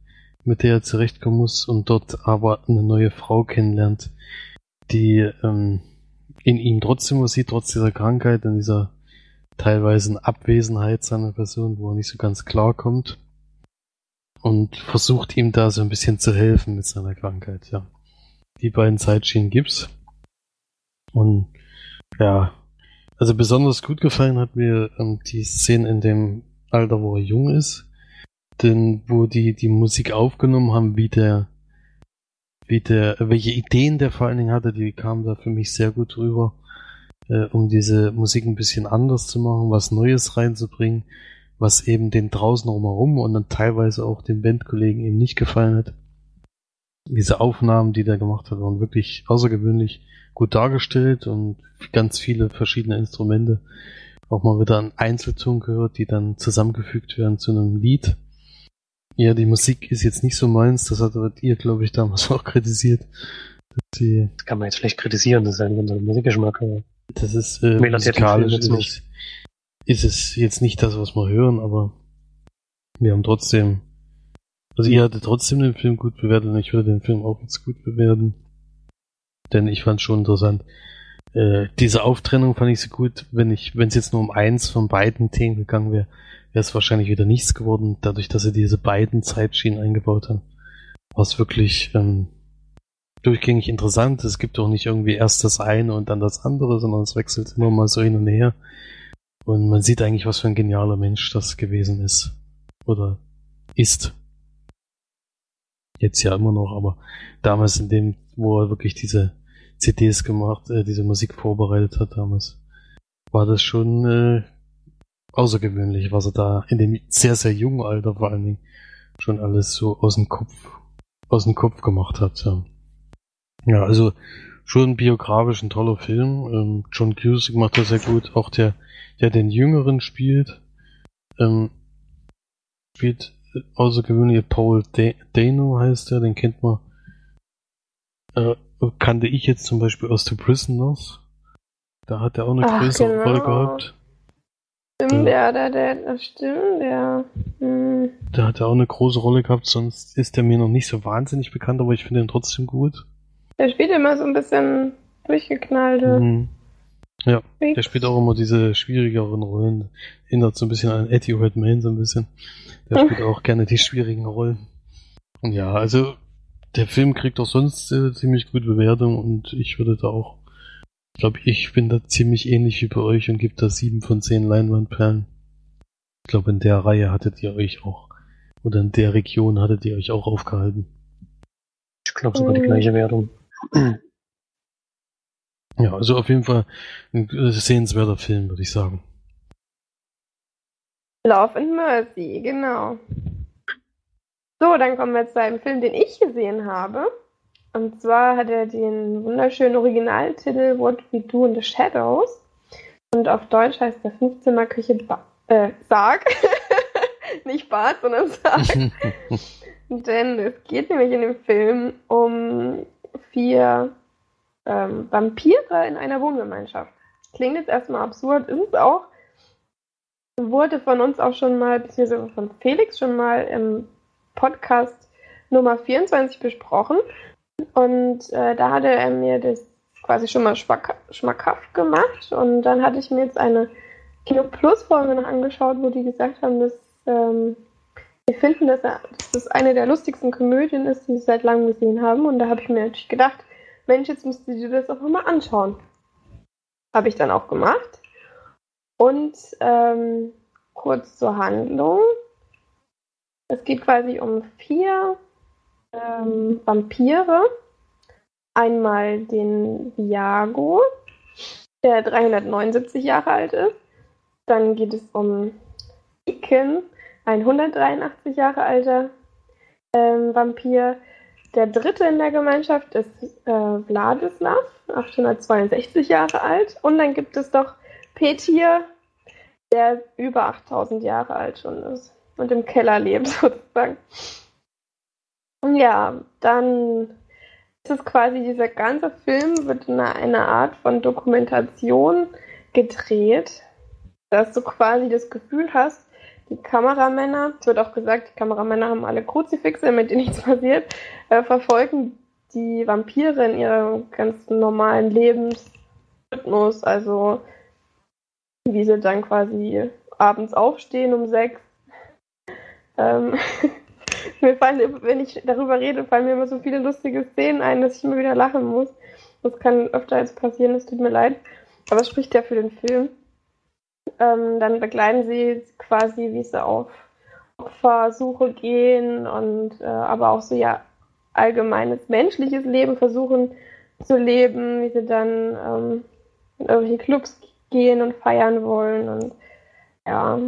mit der er zurechtkommen muss und dort aber eine neue Frau kennenlernt, die ähm, in ihm trotzdem was sieht, trotz dieser Krankheit und dieser teilweise Abwesenheit seiner Person, wo er nicht so ganz klar kommt und versucht ihm da so ein bisschen zu helfen mit seiner Krankheit, ja. Die beiden Zeitschienen gibt's. Und ja, also besonders gut gefallen hat mir ähm, die Szene in dem Alter, wo er jung ist, denn wo die die Musik aufgenommen haben, wie der wie der welche Ideen der vor allen Dingen hatte, die kamen da für mich sehr gut rüber, äh, um diese Musik ein bisschen anders zu machen, was Neues reinzubringen, was eben den draußen rumherum und dann teilweise auch den Bandkollegen eben nicht gefallen hat. Diese Aufnahmen, die der gemacht hat, waren wirklich außergewöhnlich gut dargestellt und ganz viele verschiedene Instrumente. Auch mal wieder an Einzelton gehört, die dann zusammengefügt werden zu einem Lied. Ja, die Musik ist jetzt nicht so meins, das hat ihr, glaube ich, damals auch kritisiert. Die, Das kann man jetzt vielleicht kritisieren, das ist ein unser Musikgeschmack. aber das ist äh, musikalisch nicht ist es, ist es jetzt nicht das, was wir hören, aber wir haben trotzdem, also ihr hattet trotzdem den Film gut bewertet und ich würde den Film auch jetzt gut bewerten, denn ich fand schon interessant. Äh, diese Auftrennung fand ich so gut, wenn ich, wenn es jetzt nur um eins von beiden Themen gegangen wäre, wäre es wahrscheinlich wieder nichts geworden, dadurch, dass sie diese beiden Zeitschienen eingebaut haben. War wirklich ähm, durchgängig interessant. Es gibt auch nicht irgendwie erst das eine und dann das andere, sondern es wechselt immer mal so hin und her. Und man sieht eigentlich, was für ein genialer Mensch das gewesen ist. Oder ist. Jetzt ja immer noch, aber damals in dem, wo er wirklich diese CDs gemacht, äh, diese Musik vorbereitet hat damals, war das schon äh, außergewöhnlich, was er da in dem sehr, sehr jungen Alter vor allen Dingen schon alles so aus dem Kopf, aus dem Kopf gemacht hat. Ja, ja also schon biografisch ein toller Film. Ähm, John Cusack macht das sehr gut. Auch der, der den Jüngeren spielt, ähm, spielt äh, außergewöhnlich Paul Da- Dano heißt er, den kennt man. Äh, kannte ich jetzt zum Beispiel aus The Prisoners. Da hat er auch eine Ach, größere genau. Rolle gehabt. Stimmt, Ja. der, der, der, stimmt, der. Hm. Da hat er auch eine große Rolle gehabt, sonst ist er mir noch nicht so wahnsinnig bekannt, aber ich finde ihn trotzdem gut. Der spielt immer so ein bisschen durchgeknallte. Mhm. Ja, Freaks. der spielt auch immer diese schwierigeren Rollen. Erinnert so ein bisschen an Eddie Redmayne so ein bisschen. Der Hm. spielt auch gerne die schwierigen Rollen. Und ja, also der Film kriegt auch sonst äh, ziemlich gute Bewertung und ich würde da auch, ich glaube, ich bin da ziemlich ähnlich wie bei euch und gebe da sieben von zehn Leinwandperlen. Ich glaube, in der Reihe hattet ihr euch auch, oder in der Region hattet ihr euch auch aufgehalten. Ich glaube sogar die gleiche Wertung. Ja, also auf jeden Fall ein äh, sehenswerter Film, würde ich sagen. Love and Mercy, genau. So, dann kommen wir zu einem Film, den ich gesehen habe. Und zwar hat er den wunderschönen Originaltitel What We Do in the Shadows. Und auf Deutsch heißt der Fünfzimmerküche ba äh, Sarg. Nicht Bad, sondern Sarg. Denn es geht nämlich in dem Film um vier ähm, Vampire in einer Wohngemeinschaft. Klingt jetzt erstmal absurd, ist es auch. Wurde von uns auch schon mal, beziehungsweise von Felix schon mal im Podcast Nummer 24 besprochen. Und äh, da hatte er mir das quasi schon mal schmackhaft gemacht. Und dann hatte ich mir jetzt eine Kino Plus Folge noch angeschaut, wo die gesagt haben, dass ähm, sie finden, dass, er, dass das eine der lustigsten Komödien ist, die sie seit langem gesehen haben. Und da habe ich mir natürlich gedacht, Mensch, jetzt musst du dir das auch mal anschauen. Habe ich dann auch gemacht. Und ähm, kurz zur Handlung. Es geht quasi um vier ähm, Vampire. Einmal den Viago, der 379 Jahre alt ist. Dann geht es um Iken, ein 183 Jahre alter ähm, Vampir. Der dritte in der Gemeinschaft ist äh, Vladislav, 862 Jahre alt. Und dann gibt es doch Petir, der über 8000 Jahre alt schon ist und im Keller lebt sozusagen. Ja, dann ist es quasi, dieser ganze Film wird in einer Art von Dokumentation gedreht, dass du quasi das Gefühl hast, die Kameramänner, es wird auch gesagt, die Kameramänner haben alle Kruzifixe, mit denen nichts passiert, äh, verfolgen die Vampire in ihrem ganz normalen Lebensrhythmus, also wie sie dann quasi abends aufstehen um sechs. Ähm, mir fallen, wenn ich darüber rede, fallen mir immer so viele lustige Szenen ein, dass ich immer wieder lachen muss. Das kann öfter als passieren, es tut mir leid. Aber es spricht ja für den Film. Ähm, dann begleiten sie quasi, wie sie auf Opfersuche gehen und äh, aber auch so ja allgemeines menschliches Leben versuchen zu leben, wie sie dann ähm, in irgendwelche Clubs gehen und feiern wollen und ja,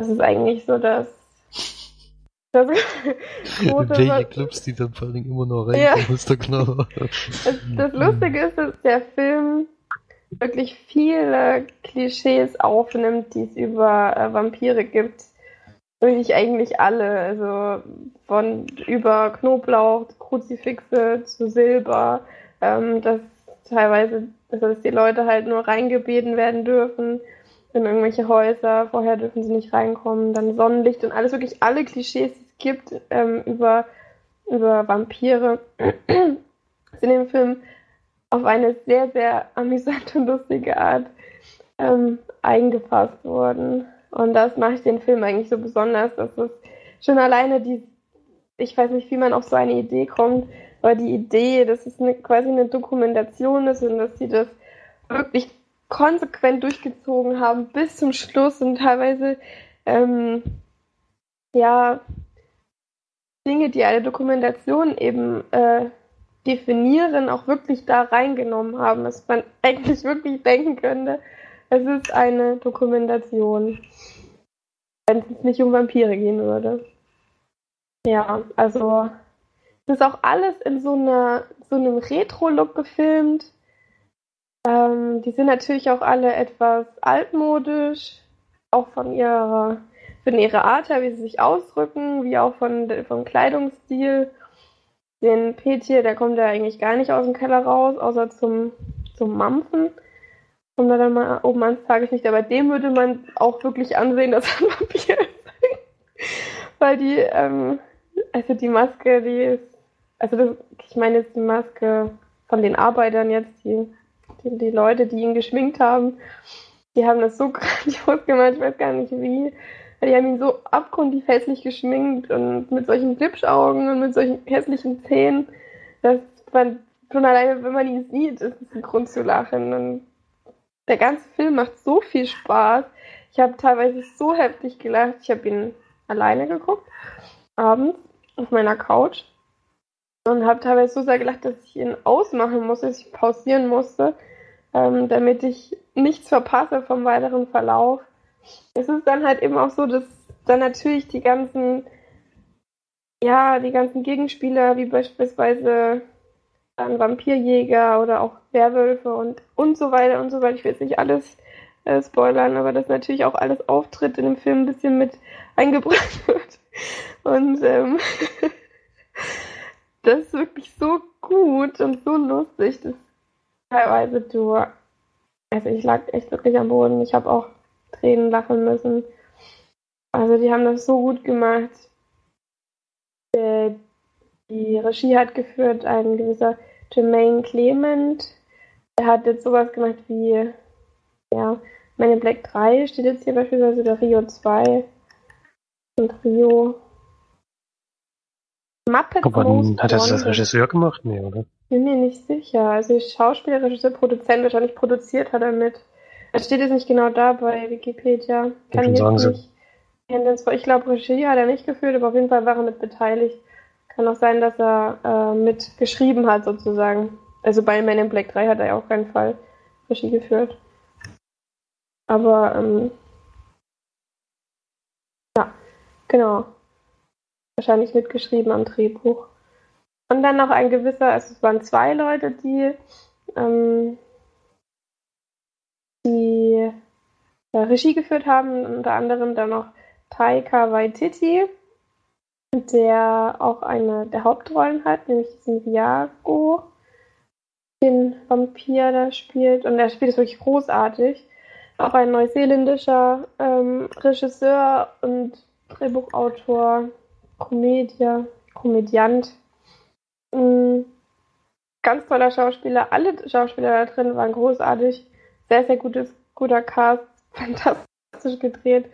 das ist eigentlich so das. das große, Welche Clubs die dann vor allem immer noch rein, ja. ist genau. Das, das Lustige ist, dass der Film wirklich viele Klischees aufnimmt, die es über äh, Vampire gibt. Wirklich eigentlich alle. Also von über Knoblauch, Kruzifixe zu Silber, ähm, dass teilweise, dass die Leute halt nur reingebeten werden dürfen in irgendwelche Häuser, vorher dürfen sie nicht reinkommen, dann Sonnenlicht und alles, wirklich alle Klischees, die es gibt ähm, über, über Vampire, sind in dem Film auf eine sehr, sehr amüsante und lustige Art ähm, eingefasst worden. Und das macht den Film eigentlich so besonders, dass es schon alleine die, ich weiß nicht, wie man auf so eine Idee kommt, aber die Idee, dass es eine, quasi eine Dokumentation ist und dass sie das wirklich konsequent durchgezogen haben bis zum Schluss und teilweise ähm, ja Dinge, die eine Dokumentation eben äh, definieren, auch wirklich da reingenommen haben, dass man eigentlich wirklich denken könnte, es ist eine Dokumentation, wenn es nicht um Vampire gehen würde. Ja, also es ist auch alles in so, einer, so einem Retro-Look gefilmt. Ähm, die sind natürlich auch alle etwas altmodisch, auch von ihrer, von ihrer Art her, wie sie sich ausdrücken, wie auch von, vom Kleidungsstil. Den Petir, der kommt ja eigentlich gar nicht aus dem Keller raus, außer zum, zum Mampfen. Kommt er dann mal oben ans Tageslicht, aber dem würde man auch wirklich ansehen, dass er ein Vampir ist. Weil die, ähm, also die Maske, die ist, also das, ich meine jetzt die Maske von den Arbeitern jetzt, die die, die Leute, die ihn geschminkt haben, die haben das so grandios gemacht, ich weiß gar nicht wie. Die haben ihn so abgrundtief hässlich geschminkt und mit solchen Glitschaugen und mit solchen hässlichen Zähnen, dass man schon alleine, wenn man ihn sieht, ist es ein Grund zu lachen. Und der ganze Film macht so viel Spaß. Ich habe teilweise so heftig gelacht. Ich habe ihn alleine geguckt, abends auf meiner Couch und habe teilweise so sehr gelacht, dass ich ihn ausmachen musste, dass ich pausieren musste, ähm, damit ich nichts verpasse vom weiteren Verlauf. es ist dann halt eben auch so, dass dann natürlich die ganzen, ja, die ganzen Gegenspieler, wie beispielsweise ein Vampirjäger oder auch Werwölfe und, und so weiter und so weiter. Ich will jetzt nicht alles äh, spoilern, aber dass natürlich auch alles Auftritt in dem Film ein bisschen mit eingebracht wird. Und ähm, das ist wirklich so gut und so lustig, dass teilweise du, also ich lag echt wirklich am Boden. Ich habe auch Tränen lachen müssen. Also die haben das so gut gemacht. Die Regie hat geführt ein gewisser Jermaine Clement. Er hat jetzt sowas gemacht wie, ja, meine Black 3 steht jetzt hier beispielsweise der Rio 2 und Rio. Muppet Aber hat er das als Regisseur gemacht? Nee, oder? Bin mir nicht sicher. Also Schauspieler, Regisseur, Produzent, wahrscheinlich produziert hat er mit. Es steht jetzt nicht genau da bei Wikipedia. Kann ich jetzt nicht. Ich glaube, Regie hat er nicht geführt, aber auf jeden Fall war er mit beteiligt. Kann auch sein, dass er äh, mit geschrieben hat, sozusagen. Also bei Man in Black 3 hat er ja auch keinen Fall Regie geführt. Aber, ähm, ja, genau. Wahrscheinlich mitgeschrieben am Drehbuch. Und dann noch ein gewisser, also es waren zwei Leute, die, ähm, die ja, Regie geführt haben, unter anderem dann noch Taika Waititi, der auch eine der Hauptrollen hat, nämlich diesen Viago, den Vampir da spielt. Und er spielt es wirklich großartig. Auch ein neuseeländischer ähm, Regisseur und Drehbuchautor, Komedier, Komödiant. Mhm. Ganz toller Schauspieler. Alle Schauspieler da drin waren großartig. Sehr, sehr gutes, guter Cast. Fantastisch gedreht.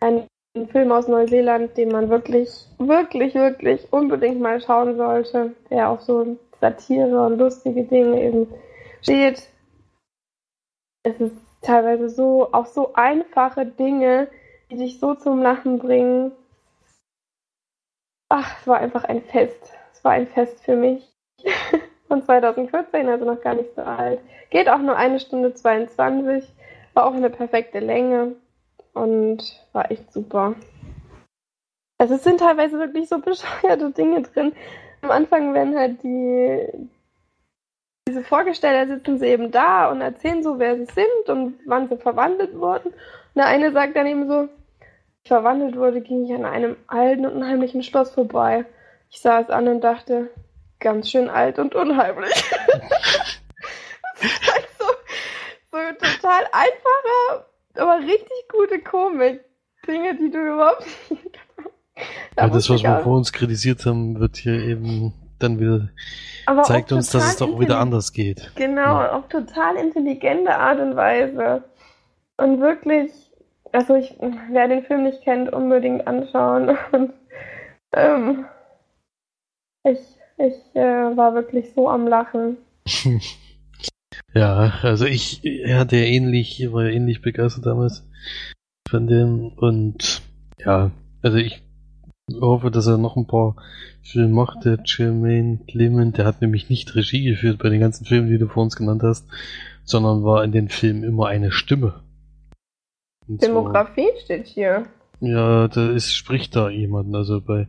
Ein Film aus Neuseeland, den man wirklich, wirklich, wirklich unbedingt mal schauen sollte. Der auch so Satire und lustige Dinge eben steht. Es ist teilweise so, auch so einfache Dinge, die dich so zum Lachen bringen. Ach, es war einfach ein Fest. Es war ein Fest für mich. Von 2014, also noch gar nicht so alt. Geht auch nur eine Stunde 22. War auch eine perfekte Länge. Und war echt super. Also es sind teilweise wirklich so bescheuerte Dinge drin. Am Anfang werden halt die, diese Vorgesteller sitzen sie eben da und erzählen so, wer sie sind und wann sie verwandelt wurden. Und der eine sagt dann eben so, ich verwandelt wurde, ging ich an einem alten und unheimlichen Schloss vorbei. Ich sah es an und dachte, ganz schön alt und unheimlich. das ist halt so, so total einfacher, aber richtig gute Komik. Dinge, die du überhaupt nicht. Da ja, das, was wir vor uns kritisiert haben, wird hier eben dann wieder aber zeigt uns, dass es doch wieder anders geht. Genau, ja. auf total intelligente Art und Weise. Und wirklich, also ich, wer den Film nicht kennt, unbedingt anschauen. Und ähm, ich, ich äh, war wirklich so am Lachen. ja, also ich hatte ja ähnlich, war ja ähnlich begeistert damals von dem und ja, also ich hoffe, dass er noch ein paar Filme macht. Der Jermaine Clement, der hat nämlich nicht Regie geführt bei den ganzen Filmen, die du vor uns genannt hast, sondern war in den Filmen immer eine Stimme. Und Demografie zwar, steht hier. Ja, da ist, spricht da jemand. Also bei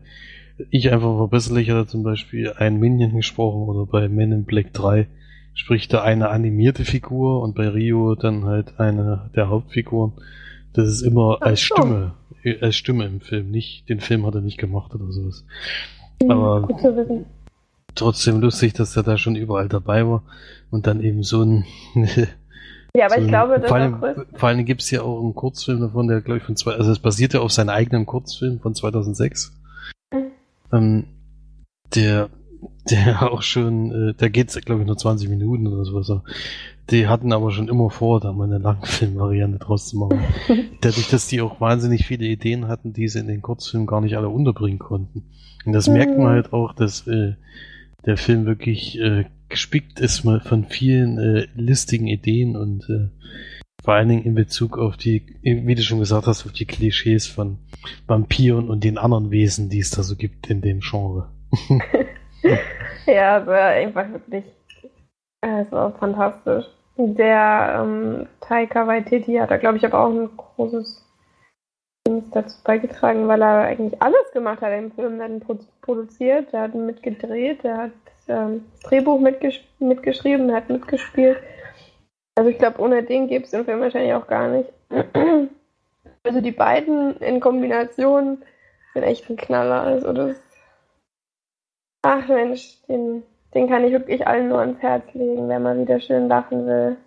Ich einfach verbesserlich hat er zum Beispiel einen Minion gesprochen oder bei Men in Black 3 spricht da eine animierte Figur und bei Rio dann halt eine der Hauptfiguren. Das ist immer als. Stimme als Stimme im Film. Nicht, den Film hat er nicht gemacht oder sowas. Mhm, Aber trotzdem lustig, dass er da schon überall dabei war und dann eben so ein. ja, aber so ich glaube, das vor allem, vor allem gibt es ja auch einen Kurzfilm davon, der glaube ich von zwei, also es basiert ja auf seinem eigenen Kurzfilm von 2006. Mhm. Ähm, der der auch schon, äh, der geht glaube ich nur 20 Minuten oder sowas. Die hatten aber schon immer vor, da mal eine Langfilm-Variante draus zu machen. Dadurch, dass die auch wahnsinnig viele Ideen hatten, die sie in den Kurzfilmen gar nicht alle unterbringen konnten. Und das mhm. merkt man halt auch, dass äh, der Film wirklich äh, gespickt ist von vielen äh, listigen Ideen und äh, vor allen Dingen in Bezug auf die, wie du schon gesagt hast, auf die Klischees von Vampiren und den anderen Wesen, die es da so gibt in dem Genre. ja, also einfach wirklich, es war fantastisch. Der ähm, Taika Waititi hat da, glaube ich, aber auch ein großes ist dazu beigetragen, weil er eigentlich alles gemacht hat im Film. Er hat ihn pro produziert, er hat mitgedreht, er hat ähm, das Drehbuch mitgesch mitgeschrieben, er hat mitgespielt. Also ich glaube, ohne den gäbe es den Film wahrscheinlich auch gar nicht. Also die beiden in Kombination sind echt ein Knaller. Also das. Ach Mensch, den, den kann ich wirklich allen nur ans Herz legen, wer mal wieder schön lachen will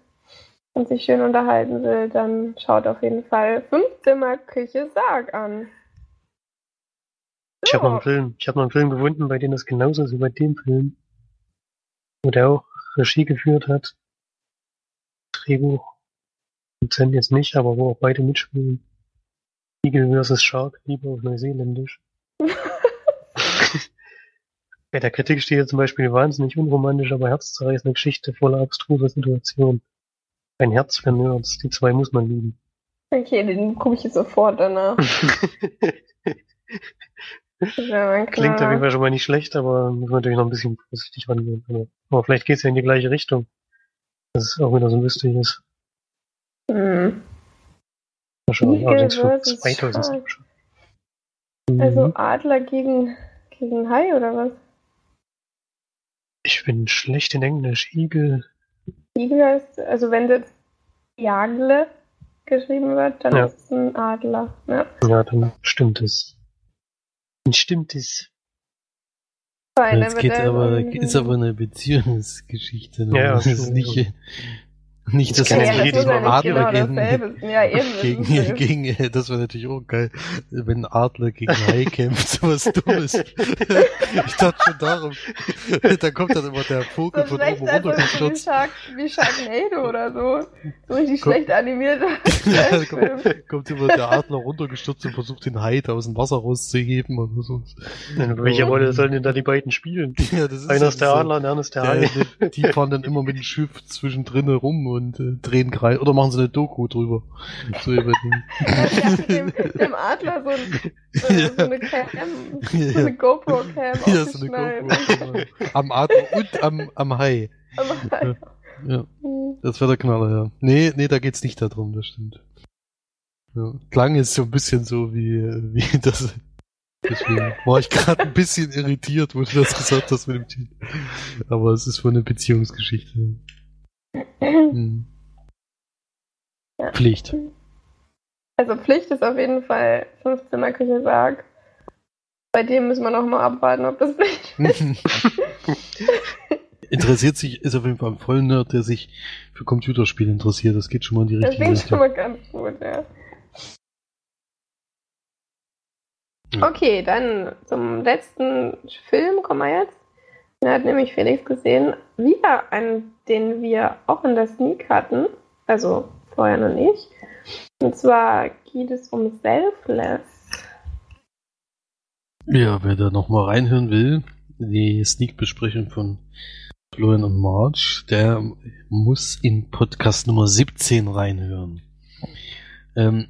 und sich schön unterhalten will, dann schaut auf jeden Fall Fünfzimmer Küche Sarg an. Ich habe noch einen Film, ich habe noch einen Film gefunden, bei dem das genauso ist wie bei dem Film. Wo der auch Regie geführt hat. Drehbuch. Dozent jetzt nicht, aber wo auch beide mitspielen. Eagle vs. Shark, lieber auf Neuseeländisch. Bei der Kritik steht hier zum Beispiel wahnsinnig unromantisch, aber herzzerreißende Geschichte voller abstruser Situationen. Ein Herz für Nerds, die zwei muss man lieben. Okay, den gucke ich jetzt sofort danach. ja Klingt auf jeden Fall schon mal nicht schlecht, aber muss man natürlich noch ein bisschen vorsichtig rangehen. Aber vielleicht geht es ja in die gleiche Richtung. Das ist auch wieder so lustig ist. Hm. Mal schauen, allerdings von 2000. Also mhm. Adler gegen, gegen Hai oder was? Ich bin schlecht in Englisch. Igel. Igel heißt, also wenn das Jagle geschrieben wird, dann ja. ist es ein Adler. Ja. ja, dann stimmt es. Dann stimmt es. Jetzt geht aber, ist aber eine Beziehungsgeschichte. Ja, das ist nicht, nicht, dass das ja, jedes Mal Adler genau gegen, ja, eben, gegen, gegen, das wäre natürlich auch geil, wenn Adler gegen Hai kämpft, so was Dummes. ich dachte schon darum, da kommt dann immer der Vogel so von oben runter Wie, Shark, wie Sharknado oder so. So richtig kommt, schlecht animiert. ja, kommt, kommt immer der Adler runtergestürzt und versucht den Hai da aus dem Wasser rauszuheben oder so. welche Rolle sollen denn da die beiden spielen? Ja, das ist Einer ist der Adler, der andere ist der Hai. Die fahren dann immer mit dem Schiff zwischendrin rum und äh, drehen Kreis oder machen sie eine Doku drüber. So über den. ja, dem, dem Adler so, ein, so, ja. so eine Cam, so eine GoPro-Cam Ja, so eine GoPro. Am Adler und am, am Hai. Am Hai. Ja. Mhm. Das wäre der Knaller, ja. Nee, nee, da geht's nicht darum, das stimmt. Ja. Klang ist so ein bisschen so wie, wie das. Deswegen war ich gerade ein bisschen irritiert, wo du das gesagt hast mit dem Titel. Aber es ist von eine Beziehungsgeschichte. Hm. Ja. Pflicht. Also Pflicht ist auf jeden Fall 15er Küche Sarg. Bei dem müssen wir noch mal abwarten, ob das Pflicht ist. interessiert sich, ist auf jeden Fall ein Vollnerd, der sich für Computerspiele interessiert. Das geht schon mal in die richtige Richtung. Das geht schon mal ganz gut, ja. Okay, dann zum letzten Film kommen wir jetzt. Den hat nämlich Felix gesehen. Wieder einen, den wir auch in der Sneak hatten. Also vorher noch nicht. Und zwar geht es um Selfless. Ja, wer da nochmal reinhören will, die Sneak-Besprechung von Florian und March, der muss in Podcast Nummer 17 reinhören. Ähm,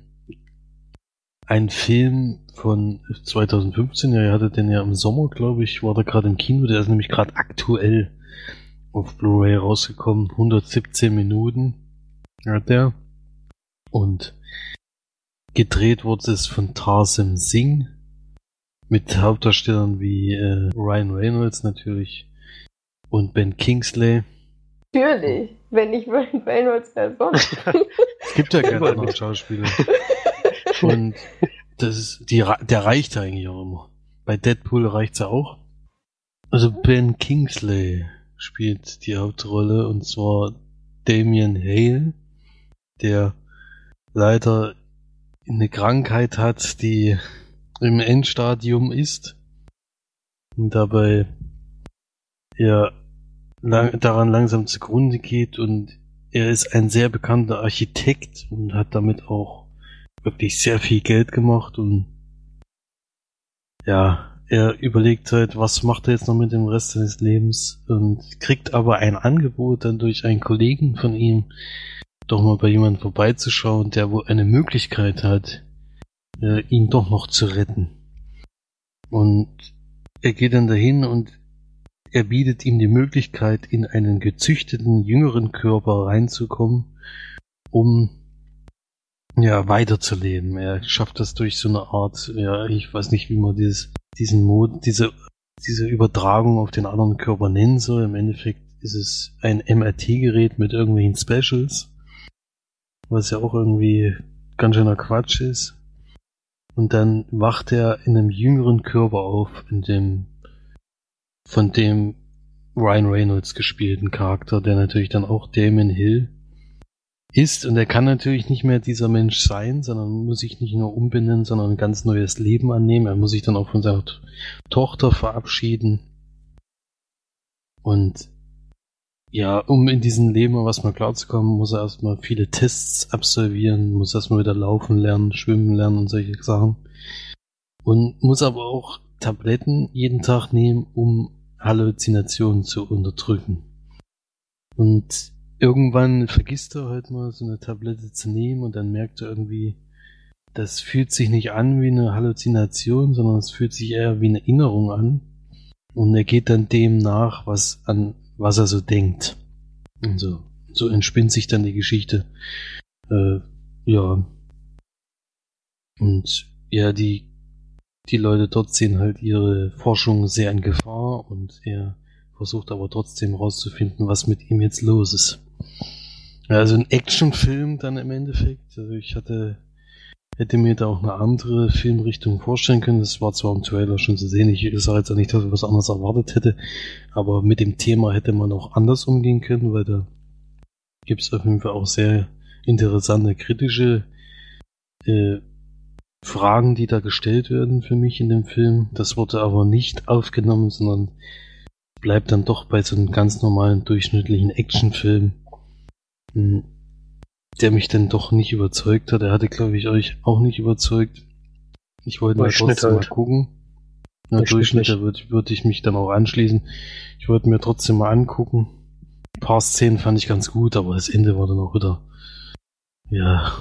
ein Film von 2015, ja, ihr hattet den ja im Sommer, glaube ich, war da gerade im Kino, der ist nämlich gerade aktuell auf Blu-ray rausgekommen, 117 Minuten hat der. Und gedreht wurde es von Tarsim Singh mit Hauptdarstellern wie äh, Ryan Reynolds natürlich und Ben Kingsley. Natürlich, wenn nicht Ryan Reynolds, wer sonst? es gibt ja keine anderen Schauspieler. Und das ist, die, der reicht eigentlich auch immer. Bei Deadpool reicht's ja auch. Also Ben Kingsley spielt die Hauptrolle und zwar Damien Hale, der leider eine Krankheit hat, die im Endstadium ist und dabei ja lang, daran langsam zugrunde geht und er ist ein sehr bekannter Architekt und hat damit auch wirklich sehr viel Geld gemacht und ja, er überlegt halt, was macht er jetzt noch mit dem Rest seines Lebens und kriegt aber ein Angebot dann durch einen Kollegen von ihm, doch mal bei jemandem vorbeizuschauen, der wohl eine Möglichkeit hat, äh, ihn doch noch zu retten. Und er geht dann dahin und er bietet ihm die Möglichkeit, in einen gezüchteten jüngeren Körper reinzukommen, um ja, weiterzuleben. Er schafft das durch so eine Art, ja, ich weiß nicht, wie man dieses, diesen Mod, diese, diese Übertragung auf den anderen Körper nennen soll. Im Endeffekt ist es ein MRT-Gerät mit irgendwelchen Specials, was ja auch irgendwie ganz schöner Quatsch ist. Und dann wacht er in einem jüngeren Körper auf, in dem von dem Ryan Reynolds gespielten Charakter, der natürlich dann auch Damon Hill ist. Und er kann natürlich nicht mehr dieser Mensch sein, sondern muss sich nicht nur umbenennen, sondern ein ganz neues Leben annehmen. Er muss sich dann auch von seiner Tochter verabschieden. Und ja, um in diesem Leben was mal klarzukommen, muss er erstmal viele Tests absolvieren, muss erstmal wieder laufen lernen, schwimmen lernen und solche Sachen. Und muss aber auch Tabletten jeden Tag nehmen, um Halluzinationen zu unterdrücken. Und irgendwann vergisst er halt mal so eine Tablette zu nehmen und dann merkt er irgendwie, das fühlt sich nicht an wie eine Halluzination, sondern es fühlt sich eher wie eine Erinnerung an. Und er geht dann dem nach, was an, was er so denkt. Und so, so entspinnt sich dann die Geschichte. Äh, ja. Und ja, die, die Leute dort sehen halt ihre Forschung sehr in Gefahr und er versucht aber trotzdem rauszufinden, was mit ihm jetzt los ist. Ja, also ein Actionfilm dann im Endeffekt. Also ich hatte, hätte mir da auch eine andere Filmrichtung vorstellen können. Das war zwar im Trailer schon zu sehen. Ich sage jetzt auch nicht, dass ich was anderes erwartet hätte, aber mit dem Thema hätte man auch anders umgehen können, weil da gibt es auf jeden Fall auch sehr interessante kritische äh, Fragen, die da gestellt werden für mich in dem Film. Das wurde aber nicht aufgenommen, sondern bleibt dann doch bei so einem ganz normalen durchschnittlichen Actionfilm. Der mich dann doch nicht überzeugt hat. Er hatte, glaube ich, euch auch nicht überzeugt. Ich wollte mal trotzdem halt. mal gucken. Na, Durchschnitt, da würde würd ich mich dann auch anschließen. Ich wollte mir trotzdem mal angucken. Ein paar Szenen fand ich ganz gut, aber das Ende war dann auch wieder, ja,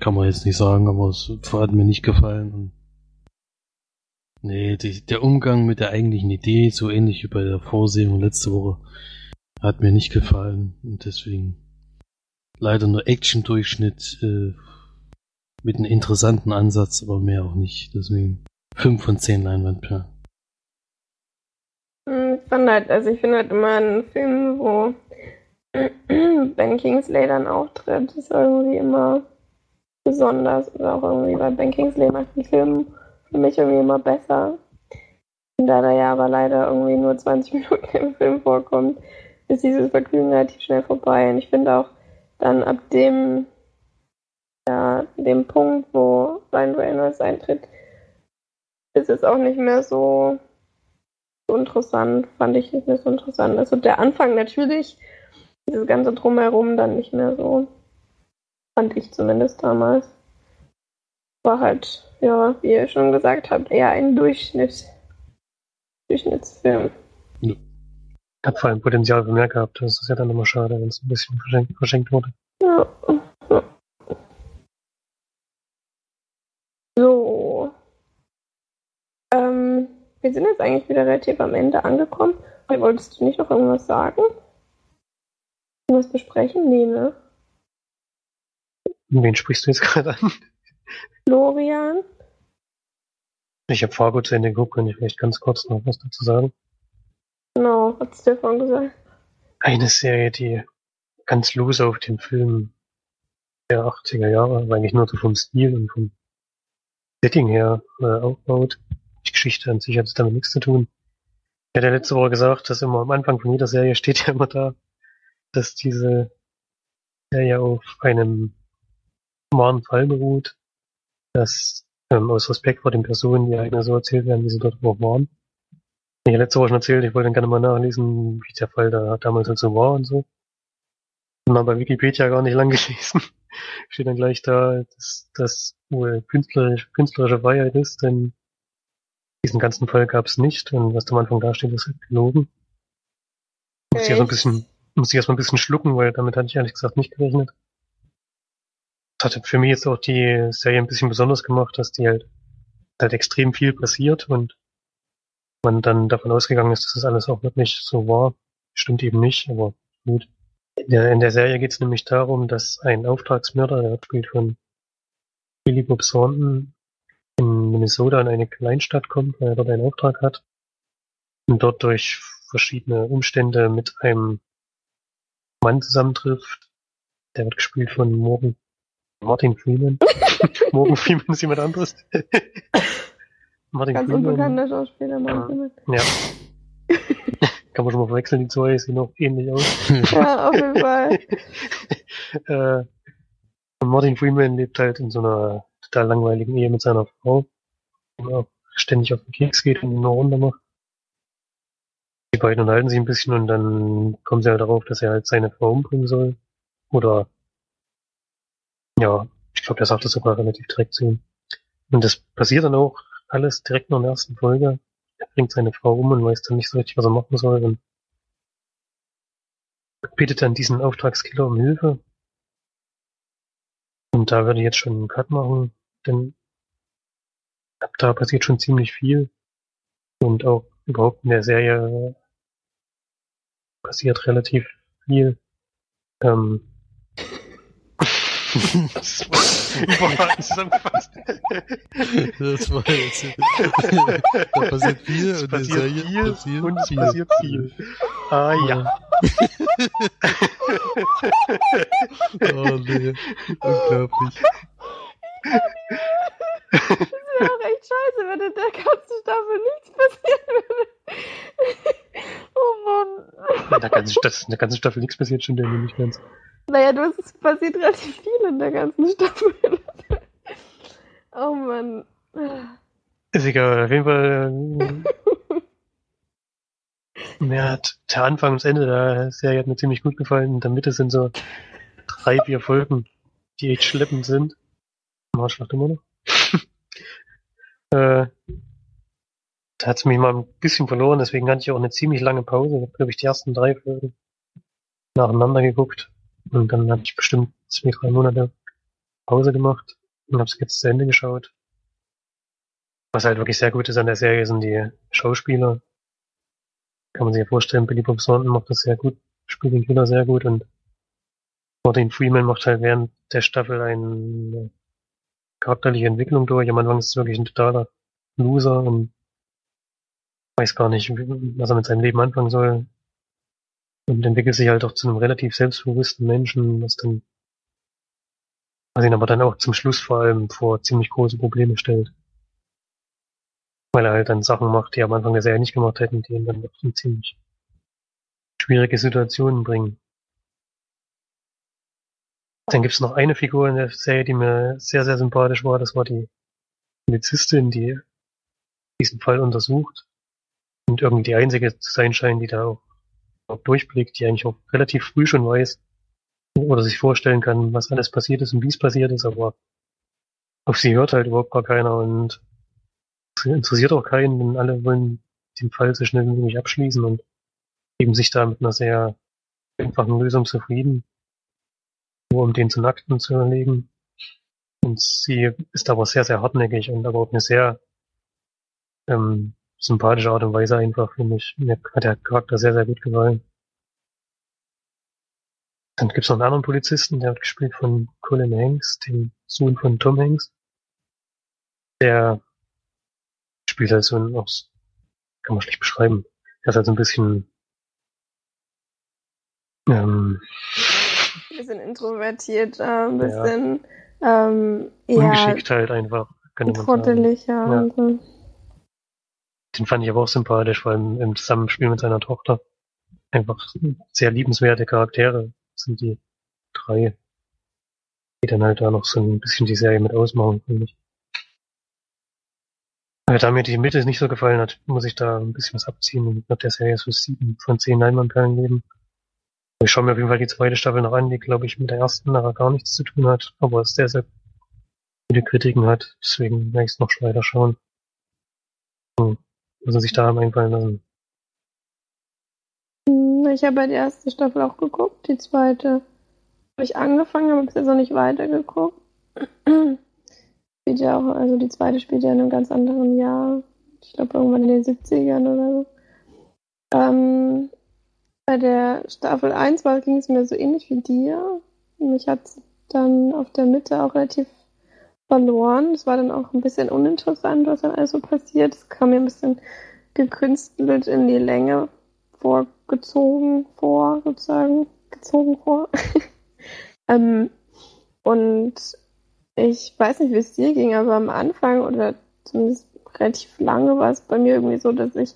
kann man jetzt nicht sagen, aber es hat mir nicht gefallen. Nee, die, der Umgang mit der eigentlichen Idee, so ähnlich wie bei der Vorsehung letzte Woche, hat mir nicht gefallen und deswegen leider nur Action-Durchschnitt äh, mit einem interessanten Ansatz, aber mehr auch nicht. Deswegen 5 von 10 Leinwandperlen. Hm, ich fand halt, also ich finde halt immer einen Film, wo Ben Kingsley dann auftritt, ist irgendwie immer besonders. Oder auch irgendwie, weil Ben Kingsley macht den Film für mich irgendwie immer besser. Und da er ja aber leider irgendwie nur 20 Minuten im Film vorkommt, ist dieses Vergnügen relativ schnell vorbei. Und ich finde auch dann ab dem, ja, dem Punkt, wo Ryan Reynolds eintritt, ist es auch nicht mehr so, interessant, fand ich nicht mehr so interessant. Also der Anfang natürlich, dieses ganze Drumherum dann nicht mehr so, fand ich zumindest damals. War halt, ja, wie ihr schon gesagt habt, eher ein Durchschnitt. Durchschnittsfilm. Hat vor allem Potenzial für mehr gehabt. Das ist ja dann immer schade, wenn es ein bisschen verschenkt, verschenkt wurde. Ja. So. Ähm, wir sind jetzt eigentlich wieder relativ am Ende angekommen. Wolltest du nicht noch irgendwas sagen? Irgendwas besprechen? Nee, ne? Wen sprichst du jetzt gerade an? Florian. Ich habe Fargo zu Ende geguckt, kann ich vielleicht ganz kurz noch was dazu sagen. Genau, hat Stefan gesagt. Eine Serie, die ganz lose auf den Film der 80er Jahre, aber eigentlich nur so vom Stil und vom Setting her äh, aufbaut. Die Geschichte an sich hat es damit nichts zu tun. Ich hatte letzte Woche gesagt, dass immer am Anfang von jeder Serie steht ja immer da, dass diese Serie auf einem wahren Fall beruht, dass ähm, aus Respekt vor den Personen die eigene so erzählt werden, wie sie dort auch waren. Ich letzte Woche schon erzählt, ich wollte dann gerne mal nachlesen, wie der Fall da damals halt so war und so. Und dann bei Wikipedia gar nicht lang gelesen. Steht dann gleich da, dass das wohl künstlerisch, künstlerische Freiheit ist, denn diesen ganzen Fall gab es nicht und was am Anfang da steht, ist halt gelogen. Muss ich erst ein bisschen, muss ich erstmal ein bisschen schlucken, weil damit hatte ich ehrlich gesagt nicht gerechnet. Das hat für mich jetzt auch die Serie ein bisschen besonders gemacht, dass die halt, halt extrem viel passiert und man dann davon ausgegangen ist, dass das alles auch wirklich so war. Stimmt eben nicht, aber gut. In der, in der Serie geht es nämlich darum, dass ein Auftragsmörder, der gespielt von Billy Bob Thornton, in Minnesota in eine Kleinstadt kommt, weil er dort einen Auftrag hat und dort durch verschiedene Umstände mit einem Mann zusammentrifft. Der wird gespielt von Morgan Martin Freeman. Morgan Freeman ist jemand anderes. Martin Ganz Freeman. unbekannter Schauspieler, Martin ja. ja. Kann man schon mal verwechseln, die zwei sehen noch ähnlich aus. ja, auf jeden Fall. äh, Martin Freeman lebt halt in so einer total langweiligen Ehe mit seiner Frau, die ständig auf den Keks geht und ihn nur runter macht. Die beiden unterhalten sich ein bisschen und dann kommen sie halt darauf, dass er halt seine Frau umbringen soll. Oder ja, ich glaube, der sagt das sogar relativ direkt zu ihm. Und das passiert dann auch alles direkt nach der ersten Folge. Er bringt seine Frau um und weiß dann nicht so richtig, was er machen soll und bittet dann diesen Auftragskiller um Hilfe. Und da würde ich jetzt schon einen Cut machen, denn ab da passiert schon ziemlich viel. Und auch überhaupt in der Serie passiert relativ viel. Ähm, das war zusammengefasst. Das war jetzt. da passiert viel es und passiert viel passiert und es viel. passiert viel. Ah ja. oh nee. Unglaublich. Das wäre auch echt scheiße, wenn in der ganzen Staffel nichts passieren würde. Oh Mann. In der ganzen, in der ganzen Staffel nichts passiert, schon der nicht ganz. Naja, du, es passiert relativ viel in der ganzen Staffel. oh Mann. Ist egal, auf jeden Fall. mir hat der Anfang und das Ende der Serie hat mir ziemlich gut gefallen. In der Mitte sind so drei, vier Folgen, die echt schleppend sind. Marschlacht immer noch. äh, da hat es mich mal ein bisschen verloren, deswegen hatte ich auch eine ziemlich lange Pause. Ich habe, glaube ich, die ersten drei Folgen nacheinander geguckt. Und dann habe ich bestimmt zwei, drei Monate Pause gemacht und habe es jetzt zu Ende geschaut. Was halt wirklich sehr gut ist an der Serie sind die Schauspieler. Kann man sich ja vorstellen, Billy Bob Thornton macht das sehr gut, spielt den Killer sehr gut und Martin Freeman macht halt während der Staffel eine charakterliche Entwicklung durch. Am Anfang ist es wirklich ein totaler Loser und weiß gar nicht, was er mit seinem Leben anfangen soll. Und entwickelt sich halt auch zu einem relativ selbstbewussten Menschen, was dann, was ihn aber dann auch zum Schluss vor allem vor ziemlich große Probleme stellt. Weil er halt dann Sachen macht, die er am Anfang der Serie nicht gemacht hätten, die ihn dann doch in ziemlich schwierige Situationen bringen. Dann gibt's noch eine Figur in der Serie, die mir sehr, sehr sympathisch war. Das war die Polizistin, die diesen Fall untersucht und irgendwie die einzige zu sein scheint, die da auch durchblickt, die eigentlich auch relativ früh schon weiß oder sich vorstellen kann, was alles passiert ist und wie es passiert ist, aber auf sie hört halt überhaupt gar keiner und es interessiert auch keinen, denn alle wollen den Fall so schnell wie möglich abschließen und geben sich da mit einer sehr einfachen Lösung zufrieden, nur um den zu Nackten zu erlegen. Und sie ist aber sehr, sehr hartnäckig und aber auf eine sehr ähm, sympathische Art und Weise einfach, finde ich. Mir hat der Charakter sehr, sehr gut gefallen. Dann gibt's noch einen anderen Polizisten, der wird gespielt von Colin Hanks, dem Sohn von Tom Hanks. Der spielt halt so ein, kann man schlecht beschreiben. Er ist halt so ein bisschen, ähm, ein bisschen introvertiert, äh, ein bisschen, ja. ähm, eher ungeschickt halt einfach, könnte man sagen. ja. ja. Den fand ich aber auch sympathisch, weil im, im Zusammenspiel mit seiner Tochter einfach sehr liebenswerte Charaktere sind die drei, die dann halt da noch so ein bisschen die Serie mit ausmachen, finde ich. Aber da mir die Mitte nicht so gefallen hat, muss ich da ein bisschen was abziehen und wird der Serie so sieben von zehn Leinwandperlen geben. Ich schaue mir auf jeden Fall die zweite Staffel noch an, die glaube ich mit der ersten nachher gar nichts zu tun hat, aber es sehr, sehr viele Kritiken hat, deswegen werde ich es noch weiter schauen. Hm. Was er sich da haben einfallen lassen? Hm, ich habe ja die erste Staffel auch geguckt, die zweite habe ich angefangen, aber bis jetzt noch nicht weitergeguckt. spielt ja auch, also die zweite spielt ja in einem ganz anderen Jahr. Ich glaube irgendwann in den 70ern oder so. Ähm, bei der Staffel 1 war, ging es mir so ähnlich wie dir. Mich hat dann auf der Mitte auch relativ verloren. Es war dann auch ein bisschen uninteressant, was dann also passiert. Es kam mir ein bisschen gekünstelt in die Länge vorgezogen vor, sozusagen, gezogen vor. ähm, und ich weiß nicht, wie es dir ging, aber am Anfang oder zumindest relativ lange war es bei mir irgendwie so, dass ich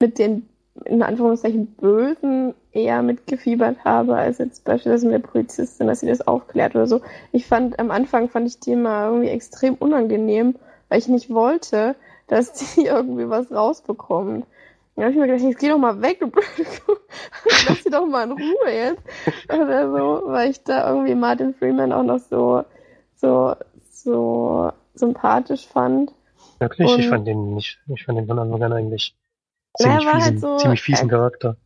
mit den in Anführungszeichen Bösen eher mitgefiebert habe, als jetzt beispielsweise mit der Polizistin, dass sie das aufklärt oder so. Ich fand, am Anfang fand ich die immer irgendwie extrem unangenehm, weil ich nicht wollte, dass die irgendwie was rausbekommt. Da habe ich mir gedacht, jetzt geh doch mal weg, du Kuh. Lass sie doch mal in Ruhe jetzt. Oder so, weil ich da irgendwie Martin Freeman auch noch so, so, so sympathisch fand. Wirklich? Und ich fand den nicht, ich fand den von Anfang an eigentlich ziemlich, fiesen, halt so, ziemlich fiesen Charakter.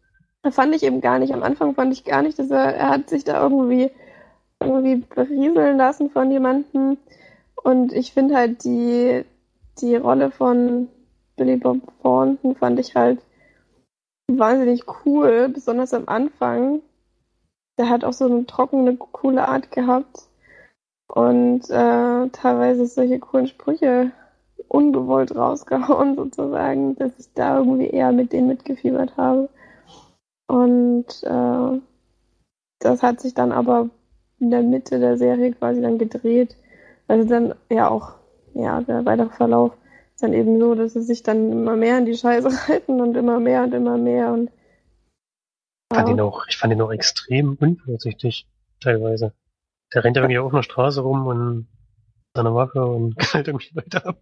Fand ich eben gar nicht. Am Anfang fand ich gar nicht, dass er, er hat sich da irgendwie, irgendwie berieseln lassen von jemandem. Und ich finde halt die, die Rolle von Billy Bob Thornton fand ich halt wahnsinnig cool, besonders am Anfang. Der hat auch so eine trockene, coole Art gehabt und äh, teilweise solche coolen Sprüche ungewollt rausgehauen sozusagen, dass ich da irgendwie eher mit denen mitgefiebert habe. Und äh, das hat sich dann aber in der Mitte der Serie quasi dann gedreht. Also dann ja auch, ja, der weitere Verlauf ist dann eben so, dass sie sich dann immer mehr in die Scheiße reiten und immer mehr und immer mehr und ich fand, ihn auch, ich fand ihn auch extrem unvorsichtig, teilweise. Der rennt ja irgendwie auf einer Straße rum und seine Waffe und knallt irgendwie Leute ab.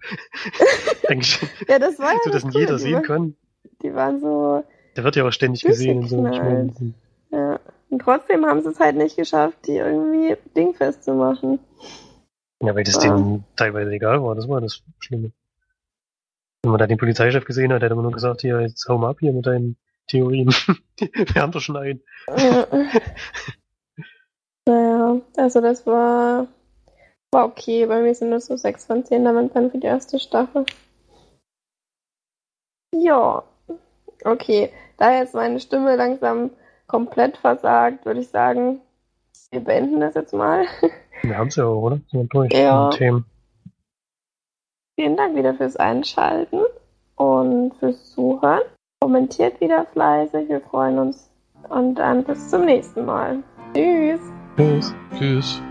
Eigentlich, ja, das war ja so, dass ihn jeder sehen kann. Die waren so. Der wird ja auch ständig gesehen und so. Ich mein, ja. Und trotzdem haben sie es halt nicht geschafft, die irgendwie dingfest zu machen. Ja, weil das ja. denen teilweise egal war, das war das Schlimme. Wenn man da den Polizeichef gesehen hat, hätte man nur gesagt, hier, jetzt hau mal ab hier mit deinen Theorien. Wir haben doch schon einen. Ja. naja, also das war, war okay. Bei mir sind das so 6 von 10 damit dann für die erste Staffel. Ja. Okay. Da jetzt meine Stimme langsam komplett versagt, würde ich sagen, wir beenden das jetzt mal. Wir haben es ja auch, oder? Sind durch ja. Themen. Vielen Dank wieder fürs Einschalten und fürs Zuhören. Kommentiert wieder fleißig, wir freuen uns. Und dann bis zum nächsten Mal. Tschüss. Tschüss. Tschüss.